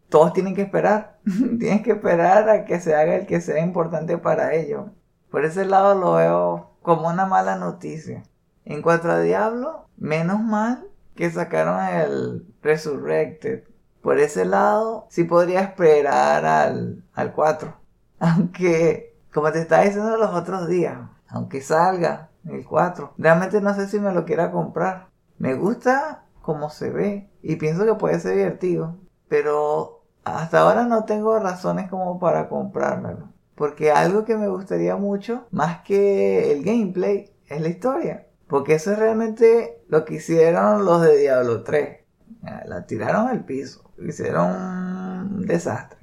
Todos tienen que esperar. Tienes que esperar a que se haga el que sea importante para ellos. Por ese lado lo veo como una mala noticia. En cuanto a Diablo, menos mal que sacaron el Resurrected. Por ese lado, sí podría esperar al, al 4. Aunque, como te estaba diciendo los otros días, aunque salga el 4, realmente no sé si me lo quiera comprar. Me gusta como se ve y pienso que puede ser divertido. Pero hasta ahora no tengo razones como para comprármelo. Porque algo que me gustaría mucho, más que el gameplay, es la historia. Porque eso es realmente lo que hicieron los de Diablo 3. La tiraron al piso. Hicieron un desastre.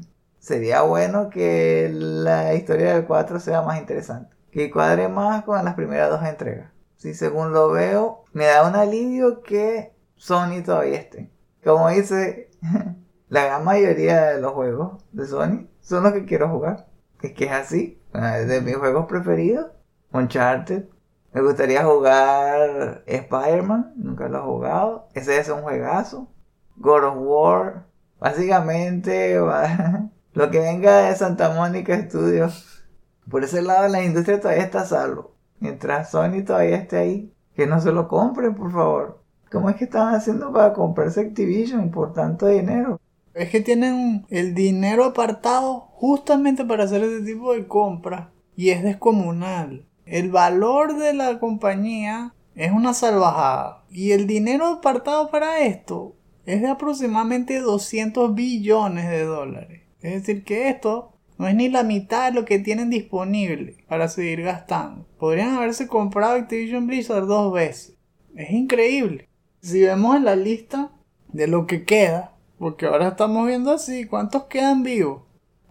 Sería bueno que la historia del 4 sea más interesante. Que cuadre más con las primeras dos entregas. Si según lo veo, me da un alivio que Sony todavía esté. Como dice, la gran mayoría de los juegos de Sony son los que quiero jugar. Es que es así. De mis juegos preferidos, Uncharted. Me gustaría jugar Spider-Man, nunca lo he jugado. Ese es un juegazo. God of War. Básicamente, lo que venga de Santa Mónica Studios. Por ese lado, la industria todavía está salvo. Mientras Sony todavía esté ahí, que no se lo compren, por favor. ¿Cómo es que están haciendo para comprarse Activision por tanto dinero? Es que tienen el dinero apartado justamente para hacer ese tipo de compras y es descomunal. El valor de la compañía es una salvajada y el dinero apartado para esto es de aproximadamente 200 billones de dólares. Es decir, que esto no es ni la mitad de lo que tienen disponible para seguir gastando. Podrían haberse comprado Activision Blizzard dos veces. Es increíble. Si vemos en la lista de lo que queda, porque ahora estamos viendo así, ¿cuántos quedan vivos?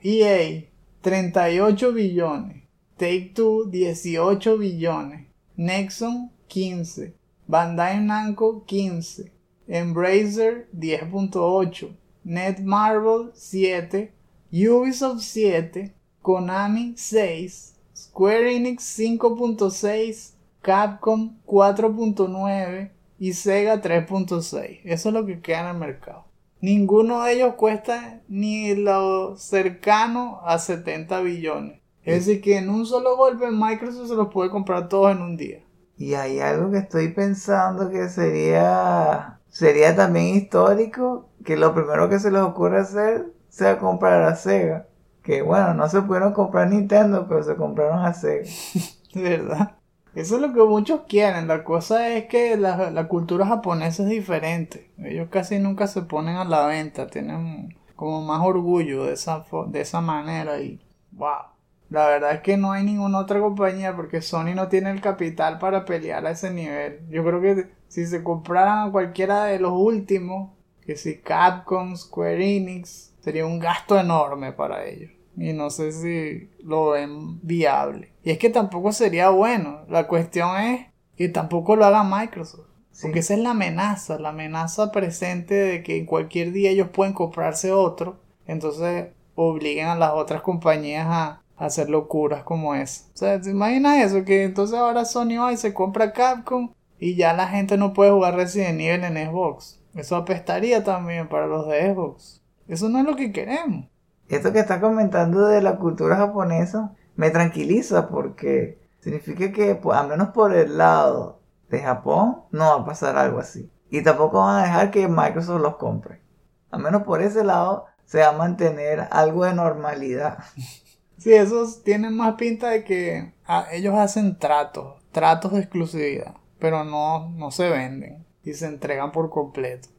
EA, 38 billones. Take Two, 18 billones. Nexon, 15. Bandai Namco, 15. Embracer, 10.8. Netmarble, 7. Ubisoft, 7. Konami, 6. Square Enix, 5.6. Capcom, 4.9. Y Sega, 3.6. Eso es lo que queda en el mercado. Ninguno de ellos cuesta ni lo cercano a 70 billones. Es decir, que en un solo golpe Microsoft se los puede comprar todos en un día. Y hay algo que estoy pensando que sería sería también histórico que lo primero que se les ocurre hacer sea comprar a Sega. Que bueno, no se pudieron comprar Nintendo, pero se compraron a Sega. Verdad. Eso es lo que muchos quieren. La cosa es que la, la, cultura japonesa es diferente. Ellos casi nunca se ponen a la venta. Tienen como más orgullo de esa, de esa manera. Y wow. La verdad es que no hay ninguna otra compañía porque Sony no tiene el capital para pelear a ese nivel. Yo creo que si se compraran a cualquiera de los últimos, que si Capcom, Square Enix, sería un gasto enorme para ellos. Y no sé si lo ven viable. Y es que tampoco sería bueno. La cuestión es que tampoco lo haga Microsoft. Porque esa es la amenaza, la amenaza presente de que en cualquier día ellos pueden comprarse otro. Entonces obliguen a las otras compañías a, hacer locuras como esa. O sea, ¿te imaginas eso? Que entonces ahora Sony va y se compra Capcom y ya la gente no puede jugar Resident Evil en Xbox. Eso apestaría también para los de Xbox. Eso no es lo que queremos. Esto que está comentando de la cultura japonesa me tranquiliza porque significa que, pues, al menos por el lado de Japón, no va a pasar algo así. Y tampoco van a dejar que Microsoft los compre. Al menos por ese lado se va a mantener algo de normalidad. Sí, esos tienen más pinta de que ah, ellos hacen tratos, tratos de exclusividad, pero no, no se venden y se entregan por completo.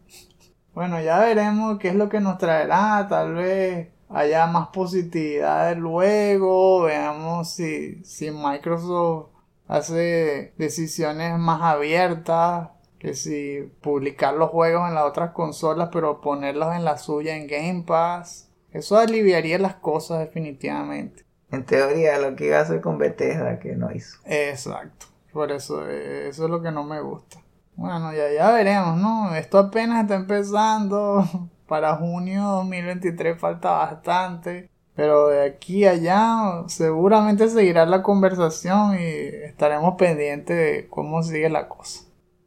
Bueno, ya veremos qué es lo que nos traerá, tal vez haya más positividad luego, veamos si, si Microsoft hace decisiones más abiertas, que si publicar los juegos en las otras consolas pero ponerlos en la suya en Game Pass eso aliviaría las cosas definitivamente. En teoría, lo que iba a hacer con Bethesda que no hizo. Exacto. Por eso, eso es lo que no me gusta. Bueno, ya, ya veremos, ¿no? Esto apenas está empezando. Para junio 2023 falta bastante. Pero de aquí a allá seguramente seguirá la conversación y estaremos pendientes de cómo sigue la cosa.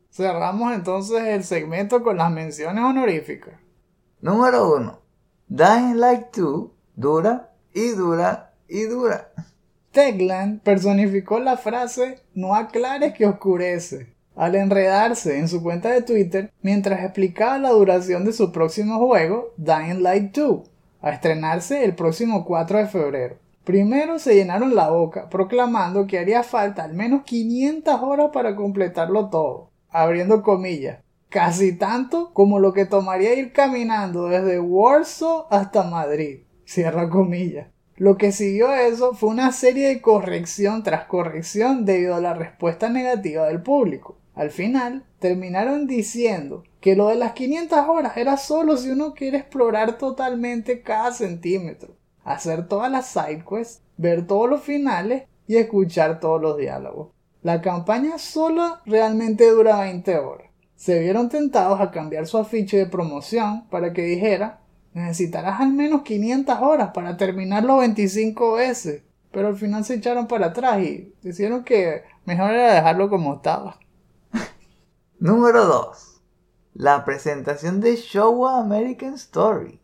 Cerramos entonces el segmento con las menciones honoríficas. Número uno. Dying Light 2 dura y dura y dura. Techland personificó la frase no aclares que oscurece al enredarse en su cuenta de Twitter mientras explicaba la duración de su próximo juego, Dying Light 2, a estrenarse el próximo 4 de febrero. Primero se llenaron la boca proclamando que haría falta al menos 500 horas para completarlo todo, abriendo comillas, casi tanto como lo que tomaría ir caminando desde Warsaw hasta Madrid. Cierra comillas. Lo que siguió a eso fue una serie de corrección tras corrección debido a la respuesta negativa del público. Al final, terminaron diciendo que lo de las 500 horas era solo si uno quiere explorar totalmente cada centímetro, hacer todas las sidequests, ver todos los finales y escuchar todos los diálogos. La campaña solo realmente dura 20 horas se vieron tentados a cambiar su afiche de promoción para que dijera necesitarás al menos 500 horas para terminarlo 25 veces. Pero al final se echaron para atrás y decidieron que mejor era dejarlo como estaba. Número 2. La presentación de Showa American Story.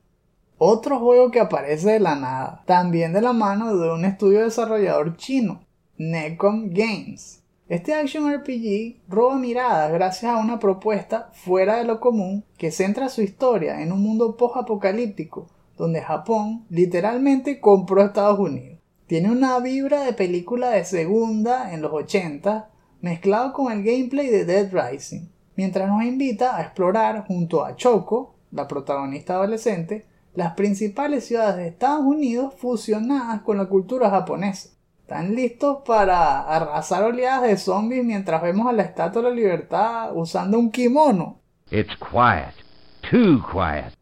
Otro juego que aparece de la nada, también de la mano de un estudio desarrollador chino, Necom Games. Este Action RPG roba miradas gracias a una propuesta fuera de lo común que centra su historia en un mundo post-apocalíptico, donde Japón literalmente compró a Estados Unidos. Tiene una vibra de película de segunda en los 80, mezclado con el gameplay de Dead Rising, mientras nos invita a explorar junto a Choco, la protagonista adolescente, las principales ciudades de Estados Unidos fusionadas con la cultura japonesa. ¿Están listos para arrasar oleadas de zombies mientras vemos a la Estatua de la Libertad usando un kimono? It's quiet. Too quiet.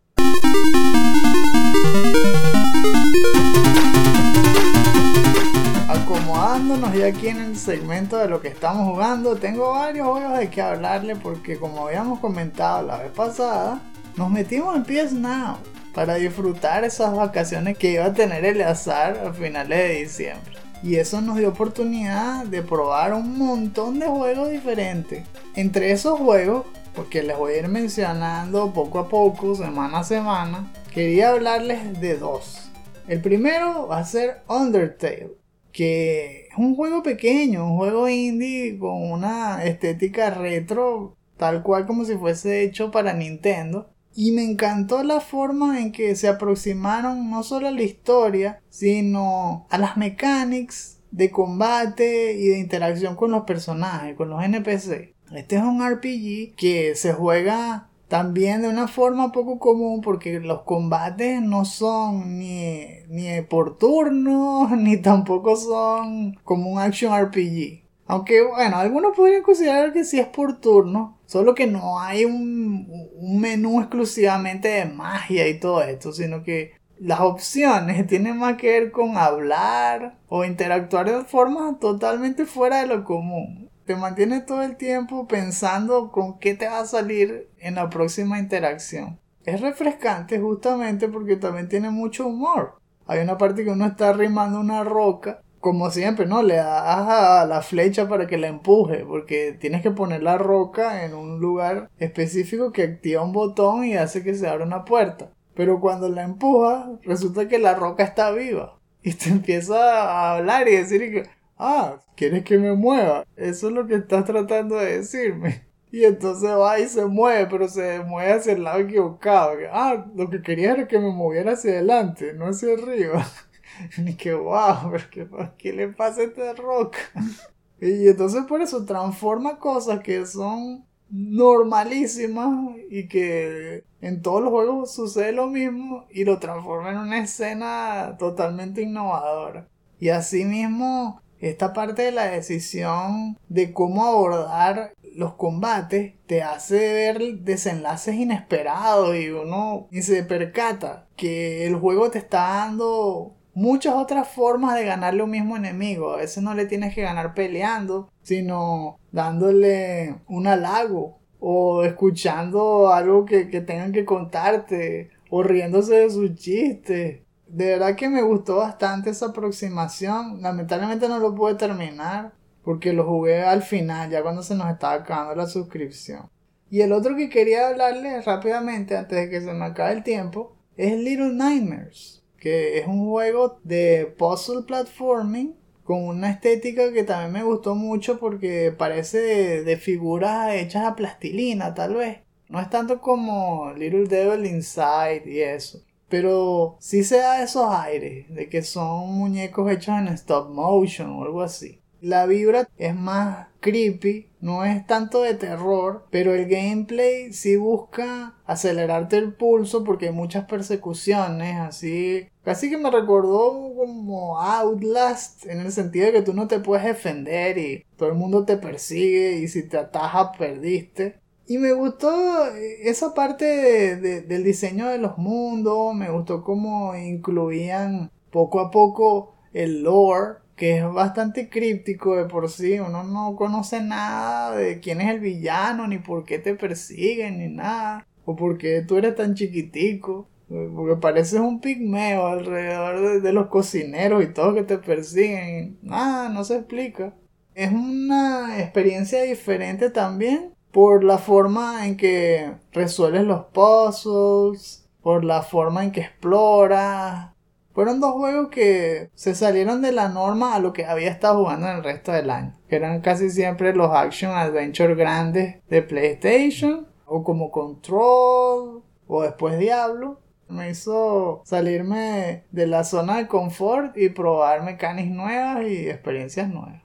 Acomodándonos ya aquí en el segmento de lo que estamos jugando, tengo varios juegos de que hablarle porque como habíamos comentado la vez pasada, nos metimos en PS Now para disfrutar esas vacaciones que iba a tener el azar a finales de diciembre. Y eso nos dio oportunidad de probar un montón de juegos diferentes. Entre esos juegos, porque les voy a ir mencionando poco a poco, semana a semana, quería hablarles de dos. El primero va a ser Undertale, que es un juego pequeño, un juego indie con una estética retro, tal cual como si fuese hecho para Nintendo. Y me encantó la forma en que se aproximaron no solo a la historia, sino a las mechanics de combate y de interacción con los personajes, con los NPC. Este es un RPG que se juega también de una forma poco común porque los combates no son ni, ni por turno ni tampoco son como un action RPG. Aunque bueno, algunos podrían considerar que sí es por turno, solo que no hay un, un menú exclusivamente de magia y todo esto, sino que las opciones tienen más que ver con hablar o interactuar de forma totalmente fuera de lo común. Te mantienes todo el tiempo pensando con qué te va a salir en la próxima interacción. Es refrescante justamente porque también tiene mucho humor. Hay una parte que uno está arrimando una roca como siempre, ¿no? Le das a la flecha para que la empuje, porque tienes que poner la roca en un lugar específico que activa un botón y hace que se abra una puerta. Pero cuando la empujas, resulta que la roca está viva. Y te empieza a hablar y decir que, ah, ¿quieres que me mueva? Eso es lo que estás tratando de decirme. Y entonces va y se mueve, pero se mueve hacia el lado equivocado. Ah, lo que quería era que me moviera hacia adelante, no hacia arriba. Y que wow, pero ¿qué, ¿qué le pasa a esta roca? Y entonces por eso transforma cosas que son normalísimas y que en todos los juegos sucede lo mismo y lo transforma en una escena totalmente innovadora. Y asimismo, esta parte de la decisión de cómo abordar los combates te hace ver desenlaces inesperados y uno se percata que el juego te está dando muchas otras formas de ganarle un mismo enemigo. A veces no le tienes que ganar peleando, sino dándole un halago o escuchando algo que, que tengan que contarte o riéndose de sus chistes. De verdad que me gustó bastante esa aproximación. Lamentablemente no lo pude terminar porque lo jugué al final, ya cuando se nos estaba acabando la suscripción. Y el otro que quería hablarle rápidamente antes de que se me acabe el tiempo es Little Nightmares que es un juego de puzzle platforming con una estética que también me gustó mucho porque parece de, figuras hechas a plastilina tal vez. No es tanto como Little Devil Inside y eso. Pero sí se da esos aires de que son muñecos hechos en stop motion o algo así. La vibra es más creepy, no es tanto de terror, pero el gameplay sí busca acelerarte el pulso porque hay muchas persecuciones, así casi que me recordó como Outlast en el sentido de que tú no te puedes defender y todo el mundo te persigue y si te ataja perdiste. Y me gustó esa parte del diseño de los mundos, me gustó cómo incluían poco a poco el lore que es bastante críptico de por sí. Uno no conoce nada de quién es el villano, ni por qué te persiguen, ni nada. O por qué tú eres tan chiquitico. Porque pareces un pigmeo alrededor de, los cocineros y todo que te persiguen. Nada, no se explica. Es una experiencia diferente también por la forma en que resuelves los puzzles, por la forma en que exploras, fueron dos juegos que se salieron de la norma a lo que había estado jugando en el resto del año. Eran casi siempre los action adventure grandes de PlayStation. O como Control. O después Diablo. Me hizo salirme de la zona de confort y probar mecánicas nuevas y experiencias nuevas.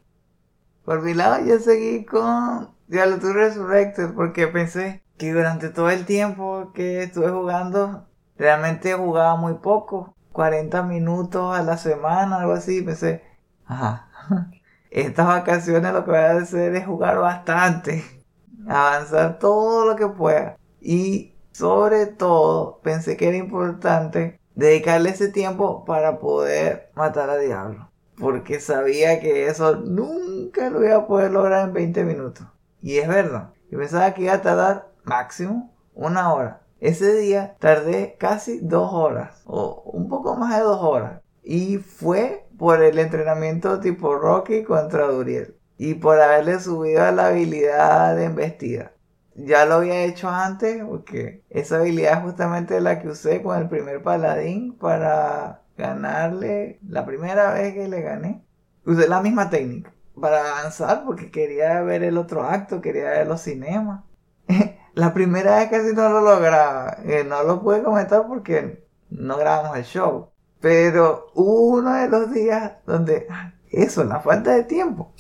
Por mi lado yo seguí con Diablo 2 Resurrected porque pensé que durante todo el tiempo que estuve jugando realmente jugaba muy poco 40 minutos a la semana, algo así. Pensé, ajá, estas vacaciones lo que voy a hacer es jugar bastante, avanzar todo lo que pueda. Y sobre todo, pensé que era importante dedicarle ese tiempo para poder matar a Diablo. Porque sabía que eso nunca lo iba a poder lograr en 20 minutos. Y es verdad. Yo pensaba que iba a tardar máximo una hora. Ese día tardé casi dos horas, o un poco más de dos horas. Y fue por el entrenamiento tipo Rocky contra Duriel. Y por haberle subido a la habilidad de embestida. Ya lo había hecho antes porque esa habilidad es justamente la que usé con el primer paladín para ganarle la primera vez que le gané. Usé la misma técnica para avanzar porque quería ver el otro acto, quería ver los cinemas. La primera vez casi no lo lograba. Eh, no lo pude comentar porque no grabamos el show. Pero uno de los días donde, eso, la falta de tiempo,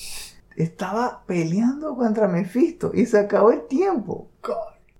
estaba peleando contra Mephisto y se acabó el tiempo.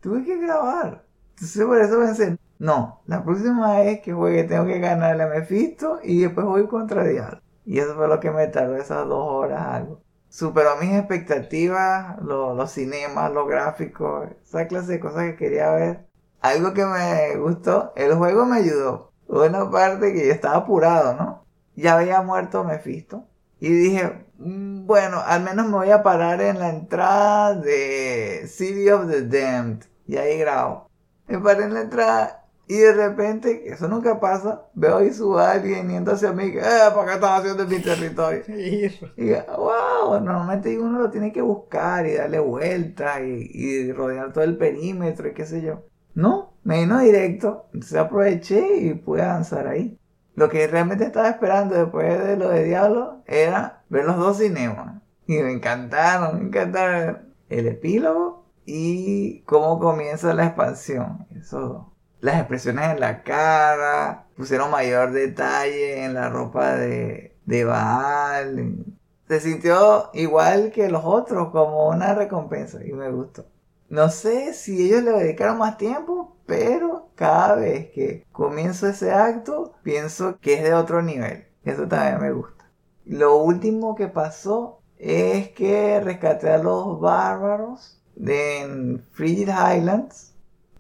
Tuve que grabar. Entonces por eso pensé, no, la próxima vez que juegue tengo que ganarle a Mephisto y después voy contra Diablo. Y eso fue lo que me tardó esas dos horas algo superó mis expectativas, los cinemas, los gráficos, esa clase de cosas que quería ver. Algo que me gustó, el juego me ayudó. Una parte que yo estaba apurado, ¿no? Ya había muerto Mephisto. Y dije, mm, bueno, al menos me voy a parar en la entrada de City of the Damned. Y ahí grabo. Me paré en la entrada y de repente, eso nunca pasa, veo y subo a alguien yendo hacia mí, eh, ¿para qué estás haciendo en mi territorio? y wow, normalmente uno lo tiene que buscar y darle vueltas y, y, rodear todo el perímetro y qué sé yo. No, me vino directo, entonces aproveché y pude avanzar ahí. Lo que realmente estaba esperando después de lo de Diablo era ver los dos cinemas. Y me encantaron, me encantaron el epílogo y cómo comienza la expansión. Eso, las expresiones en la cara, pusieron mayor detalle en la ropa de, de Baal. Se sintió igual que los otros, como una recompensa y me gustó. No sé si ellos le dedicaron más tiempo, pero cada vez que comienzo ese acto, pienso que es de otro nivel. Eso también me gusta. Lo último que pasó es que rescaté a los bárbaros de Frigid Highlands.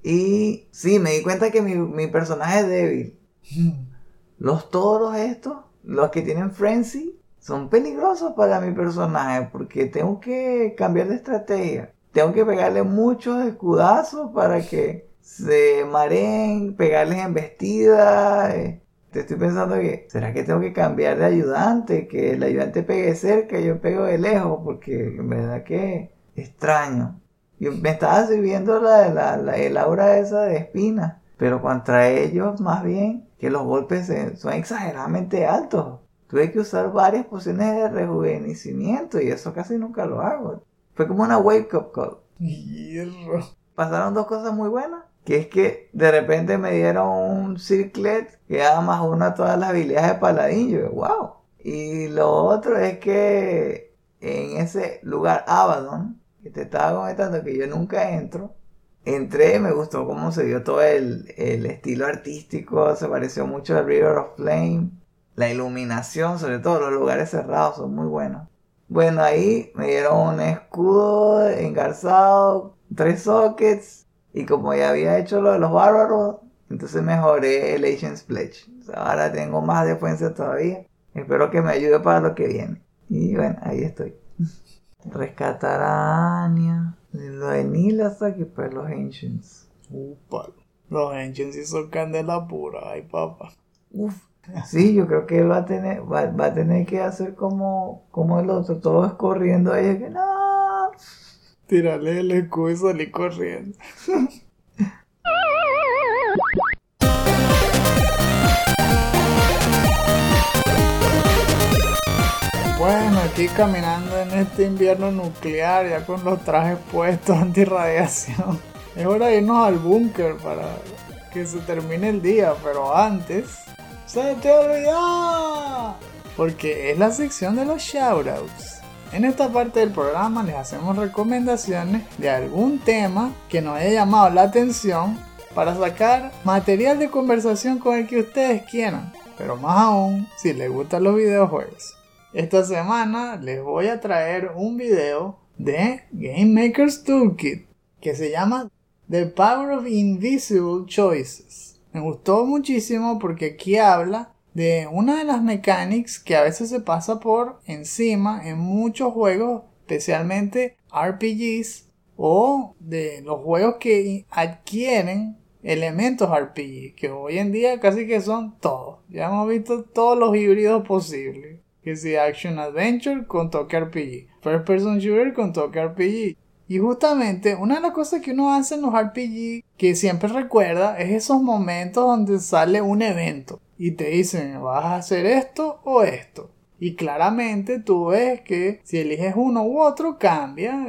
Y sí, me di cuenta que mi, mi personaje es débil. Los toros estos, los que tienen frenzy, son peligrosos para mi personaje porque tengo que cambiar de estrategia tengo que pegarle muchos escudazos para que se mareen, pegarles en vestida. Eh. Te estoy pensando que, ¿será que tengo que cambiar de ayudante? Que el ayudante pegue cerca y yo pego de lejos, porque en verdad que extraño. Yo me estaba sirviendo la, la, la, el aura esa de espina, pero contra ellos más bien que los golpes son exageradamente altos. Tuve que usar varias pociones de rejuvenecimiento y eso casi nunca lo hago. Fue como una wake up call. Hierro. Pasaron dos cosas muy buenas. Que es que de repente me dieron un circlet que da más uno a todas las habilidades de paladín. Yo, wow. Y lo otro es que en ese lugar Abaddon, que te estaba comentando que yo nunca entro, entré, me gustó cómo se vio todo el, el estilo artístico, se pareció mucho al River of Flame, la iluminación, sobre todo los lugares cerrados son muy buenos. Bueno, ahí me dieron un escudo engarzado, tres sockets. Y como ya había hecho lo de los bárbaros, entonces mejoré el Agent's Pledge. ahora tengo más defensa todavía. Espero que me ayude para lo que viene. Y bueno, ahí estoy. Rescatar a Anya. Lo de Neil hasta aquí, pues los Ancients. Upa. Los Ancients sí son candela pura. Ay, papá. Uf, Sí, yo creo que él va a tener, va, a tener que hacer como, como el otro, todos corriendo ahí, que no. Tírale el escudo y salir corriendo. aquí caminando en este invierno nuclear, ya con los trajes puestos antirradiación. Es hora de irnos al búnker para que se termine el día, pero antes ¡Se te olvidó! Porque es la sección de los shoutouts. En esta parte del programa les hacemos recomendaciones de algún tema que nos haya llamado la atención para sacar material de conversación con el que ustedes quieran, pero más aún si les gustan los videojuegos. Esta semana les voy a traer un video de Game Maker's Toolkit que se llama The Power of Invisible Choices. Me gustó muchísimo porque aquí habla de una de las mechanics que a veces se pasa por encima en muchos juegos, especialmente RPGs o de los juegos que adquieren elementos RPG, que hoy en día casi que son todos. Ya hemos visto todos los híbridos posibles. Que si Action Adventure con toque RPG, First Person Shooter con toque RPG, y justamente una de las cosas que uno hace en los RPG que siempre recuerda es esos momentos donde sale un evento y te dicen vas a hacer esto o esto. Y claramente tú ves que si eliges uno u otro cambia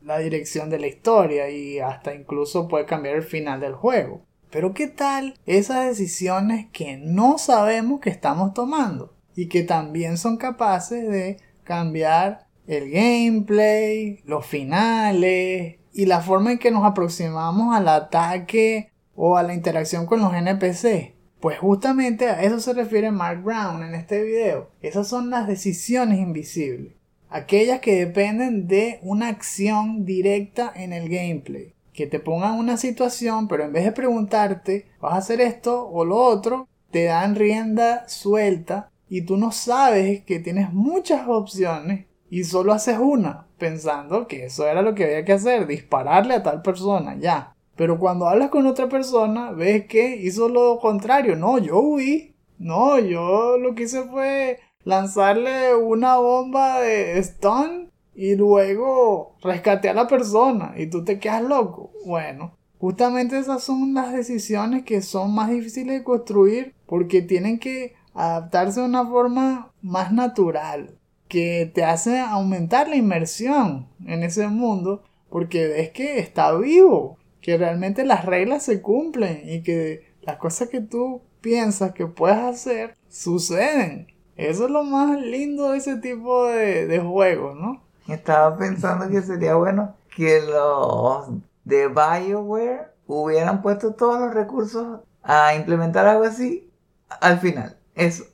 la dirección de la historia y hasta incluso puede cambiar el final del juego. Pero ¿qué tal esas decisiones que no sabemos que estamos tomando y que también son capaces de cambiar el gameplay, los finales y la forma en que nos aproximamos al ataque o a la interacción con los NPC. Pues justamente a eso se refiere Mark Brown en este video. Esas son las decisiones invisibles. Aquellas que dependen de una acción directa en el gameplay. Que te pongan una situación, pero en vez de preguntarte, ¿vas a hacer esto o lo otro? Te dan rienda suelta y tú no sabes que tienes muchas opciones y solo haces una, pensando que eso era lo que había que hacer, dispararle a tal persona, ya. Pero cuando hablas con otra persona, ves que hizo lo contrario. No, yo huí. No, yo lo que hice fue lanzarle una bomba de stun y luego rescaté a la persona y tú te quedas loco. Bueno, justamente esas son las decisiones que son más difíciles de construir porque tienen que adaptarse de una forma más natural, que te hace aumentar la inmersión en ese mundo porque ves que está vivo, que realmente las reglas se cumplen y que las cosas que tú piensas que puedes hacer suceden. Eso es lo más lindo de ese tipo de, de juegos, ¿no? Estaba pensando que sería bueno que los de BioWare hubieran puesto todos los recursos a implementar algo así al final. Eso.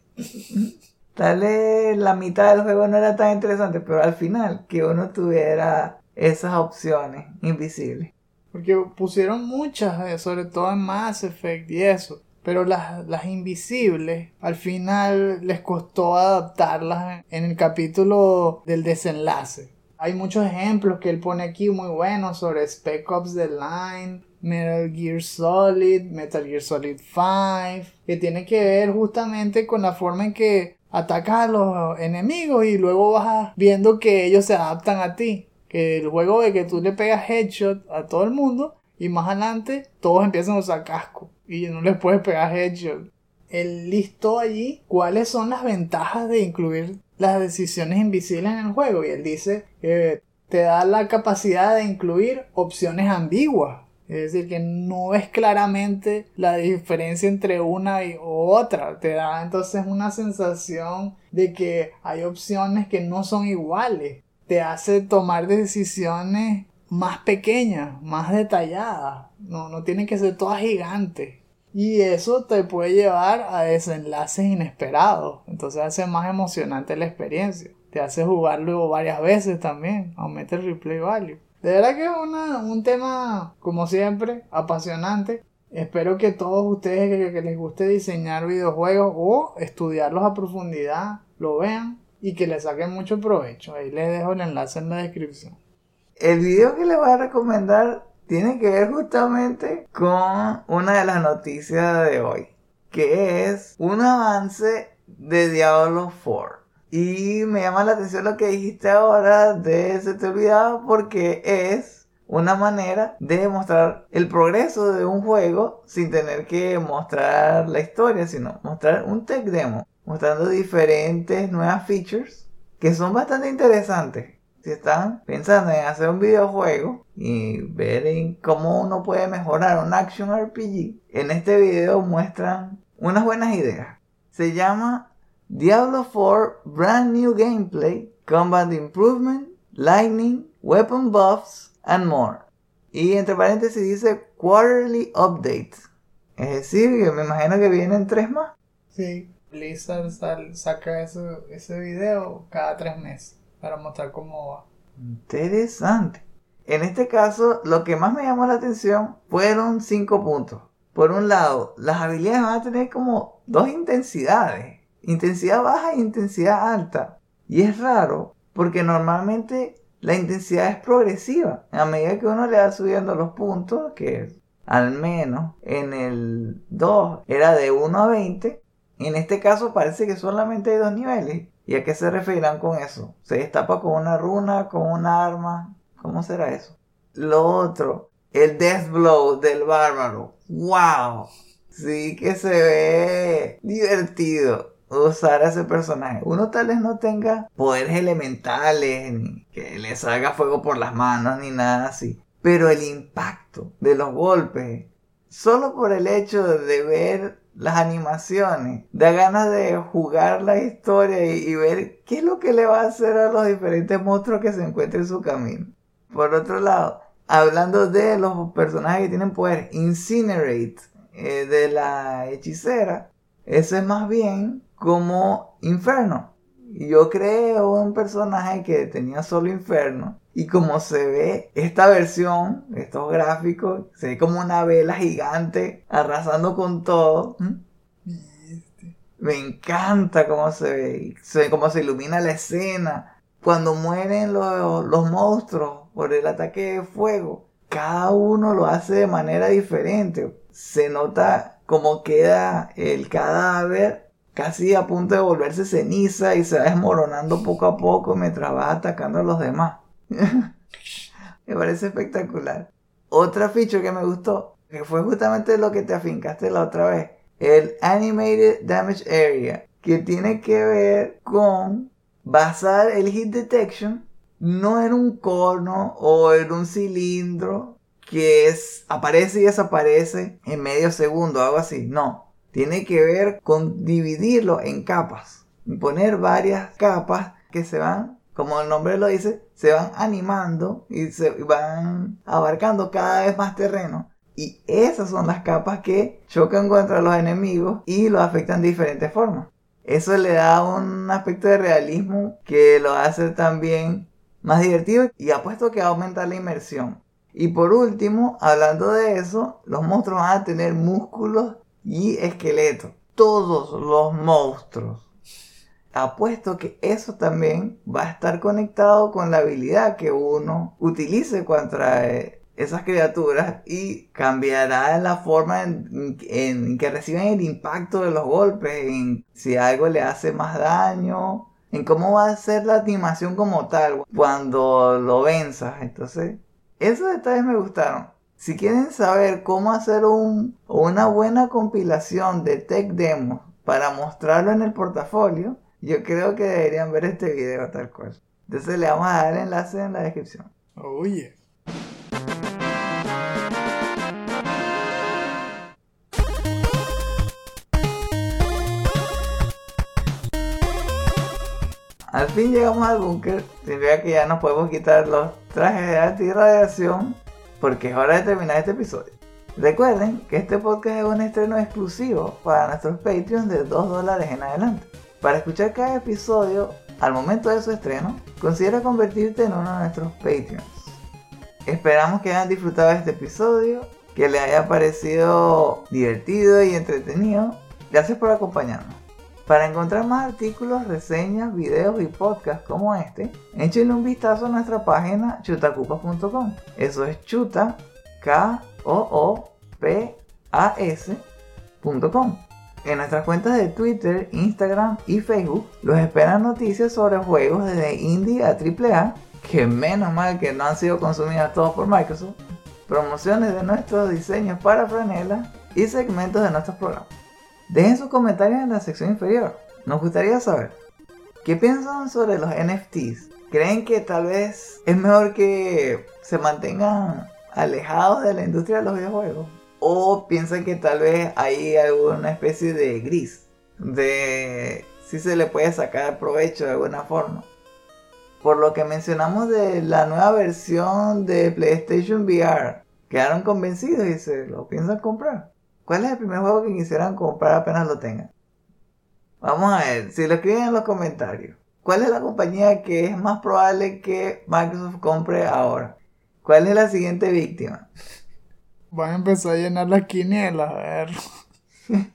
Tal vez la mitad del juego no era tan interesante, pero al final que uno tuviera esas opciones invisibles. Porque pusieron muchas, eh, sobre todo en Mass Effect y eso. Pero las, las invisibles, al final les costó adaptarlas en el capítulo del desenlace. Hay muchos ejemplos que él pone aquí muy buenos sobre Spec Ops The Line, Metal Gear Solid, Metal Gear Solid 5, que tiene que ver justamente con la forma en que atacas a los enemigos y luego vas viendo que ellos se adaptan a ti. Que el juego de que tú le pegas headshot a todo el mundo y más adelante todos empiezan a usar casco y no les puedes pegar headshot. Él listó allí cuáles son las ventajas de incluir las decisiones invisibles en el juego y él dice que te da la capacidad de incluir opciones ambiguas. Es decir, que no ves claramente la diferencia entre una y otra. Te da entonces una sensación de que hay opciones que no son iguales. Te hace tomar decisiones más pequeñas, más detalladas. No, no tienen que ser todas gigantes. Y eso te puede llevar a desenlaces inesperados. Entonces hace más emocionante la experiencia. Te hace jugarlo varias veces también. Aumenta el replay value. De verdad que es un tema, como siempre, apasionante. Espero que todos ustedes que, que, les guste diseñar videojuegos o estudiarlos a profundidad lo vean y que les saquen mucho provecho. Ahí les dejo el enlace en la descripción. El video que les voy a recomendar tiene que ver justamente con una de las noticias de hoy, que es un avance de Diablo 4. Y me llama la atención lo que dijiste ahora de Se te olvidaba porque es una manera de mostrar el progreso de un juego sin tener que mostrar la historia, sino mostrar un tech demo, mostrando diferentes nuevas features que son bastante interesantes si están pensando en hacer un videojuego y ver en cómo uno puede mejorar un action RPG, en este video muestran unas buenas ideas. Se llama Diablo 4 Brand New Gameplay, Combat Improvement, Lightning, Weapon Buffs and more. Y entre paréntesis dice Quarterly Update. Es decir, que me imagino que vienen tres más. Sí, Blizzard saca ese video cada tres meses para mostrar cómo va. Interesante. En este caso, lo que más me llamó la atención fueron cinco puntos. Por un lado, las habilidades van a tener como dos intensidades. Intensidad baja e intensidad alta. Y es raro, porque normalmente la intensidad es progresiva. A medida que uno le va subiendo los puntos, que al menos en el 2 era de 1 a 20, en este caso parece que solamente hay dos niveles. ¿Y a qué se referirán con eso? ¿Se destapa con una runa, con una arma? ¿Cómo será eso? Lo otro, el Death Blow del bárbaro. ¡Wow! Sí que se ve divertido usar a ese personaje. Uno tal vez no tenga poderes elementales, ni que le salga fuego por las manos, ni nada así. Pero el impacto de los golpes, solo por el hecho de ver las animaciones, da ganas de jugar la historia y, ver qué es lo que le va a hacer a los diferentes monstruos que se encuentren en su camino. Por otro lado, hablando de los personajes que tienen poder, Incinerate eh, de la hechicera, ese es más bien como Inferno. Yo creo un personaje que tenía solo Inferno y como se ve esta versión, estos gráficos, se ve como una vela gigante arrasando con todo. Me encanta cómo se ve, se ve cómo se ilumina la escena. Cuando mueren los, los monstruos por el ataque de fuego, cada uno lo hace de manera diferente. Se nota cómo queda el cadáver casi a punto de volverse ceniza y se va desmoronando poco a poco mientras va atacando a los demás. Me parece espectacular. Otra feature que me gustó, que fue justamente lo que te afincaste la otra vez, el Animated Damage Area, que tiene que ver con basar el hit detection no en un cono o en un cilindro que es, aparece y desaparece en medio segundo, algo así. No, tiene que ver con dividirlo en capas, poner varias capas que se van, como el nombre lo dice, se van animando y se van abarcando cada vez más terreno. Y esas son las capas que chocan contra los enemigos y los afectan de diferentes formas. Eso le da un aspecto de realismo que lo hace también más divertido y apuesto que aumenta la inmersión. Y por último, hablando de eso, los monstruos van a tener músculos y esqueletos. Todos los monstruos. Apuesto que eso también va a estar conectado con la habilidad que uno utilice contra eh, esas criaturas y cambiará la forma en, que reciben el impacto de los golpes, en si algo le hace más daño, en cómo va a ser la animación como tal cuando lo venzas. Entonces, esos detalles me gustaron. Si quieren saber cómo hacer un, una buena compilación de tech demos para mostrarlo en el portafolio, yo creo que deberían ver este video tal cual. Entonces le vamos a dar el enlace en la descripción. Oye. Al fin llegamos al búnker. Significa que ya nos podemos quitar los trajes de antirradiación porque es hora de terminar este episodio. Recuerden que este podcast es un estreno exclusivo para nuestros Patreons de 2 dólares en adelante. Para escuchar cada episodio al momento de su estreno, considera convertirte en uno de nuestros Patreons. Esperamos que hayan disfrutado de este episodio, que les haya parecido divertido y entretenido. Gracias por acompañarnos. Para encontrar más artículos, reseñas, videos y podcasts como este, échenle un vistazo a nuestra página chutacupas.com. Eso es chuta, k o o p a s.com. En nuestras cuentas de Twitter, Instagram y Facebook los esperan noticias sobre juegos desde indie a AAA, que menos mal que no han sido consumidas todos por Microsoft, promociones de nuestros diseños para franela y segmentos de nuestros programas. Dejen sus comentarios en la sección inferior. Nos gustaría saber qué piensan sobre los NFTs. ¿Creen que tal vez es mejor que se mantengan alejados de la industria de los videojuegos? ¿O piensan que tal vez hay alguna especie de gris? De si se le puede sacar provecho de alguna forma. Por lo que mencionamos de la nueva versión de PlayStation VR, quedaron convencidos y se lo piensan comprar. ¿Cuál es el primer juego que quisieran comprar apenas lo tengan? Vamos a ver, si lo escriben en los comentarios. ¿Cuál es la compañía que es más probable que Microsoft compre ahora? ¿Cuál es la siguiente víctima? Van a empezar a llenar las quinielas, a ver.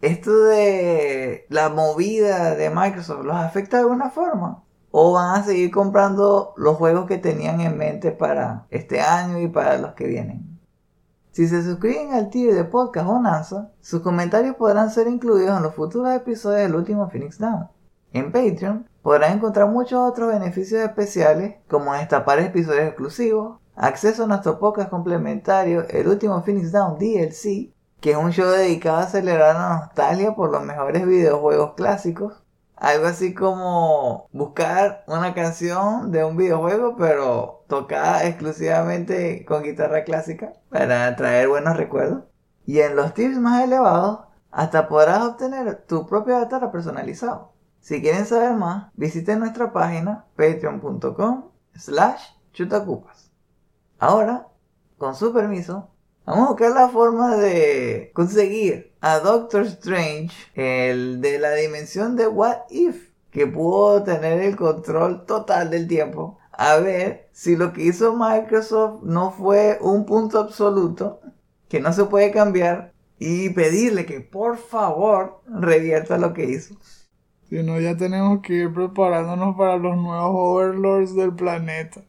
¿Esto de la movida de Microsoft los afecta de alguna forma? ¿O van a seguir comprando los juegos que tenían en mente para este año y para los que vienen? Si se suscriben al tío de Podcast Bonanza, sus comentarios podrán ser incluidos en los futuros episodios del último Phoenix Down. En Patreon podrán encontrar muchos otros beneficios especiales como destapar episodios exclusivos, acceso a nuestro podcast complementario El último Phoenix Down DLC, que es un show dedicado a celebrar la nostalgia por los mejores videojuegos clásicos, algo así como buscar una canción de un videojuego, pero tocada exclusivamente con guitarra clásica para traer buenos recuerdos. Y en los tips más elevados, hasta podrás obtener tu propio avatar personalizado. Si quieren saber más, visiten nuestra página patreon.com slash chutacupas. Ahora, con su permiso, Vamos a buscar la forma de conseguir a Doctor Strange, el de la dimensión de What If, que pudo tener el control total del tiempo. A ver si lo que hizo Microsoft no fue un punto absoluto, que no se puede cambiar, y pedirle que por favor revierta lo que hizo. Si no, ya tenemos que ir preparándonos para los nuevos overlords del planeta.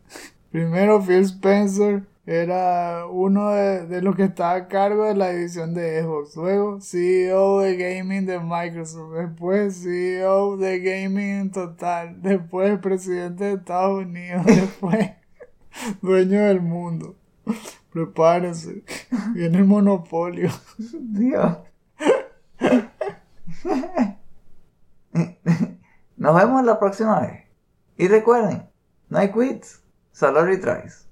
Primero Phil Spencer era uno de, los que estaba a cargo de la división de Xbox. Luego CEO de gaming de Microsoft. Después CEO de gaming en total. Después presidente de Estados Unidos. Después dueño del mundo. Prepárense. Viene el monopolio. Dios. Nos vemos la próxima vez. Y recuerden, no hay quits, solo retries.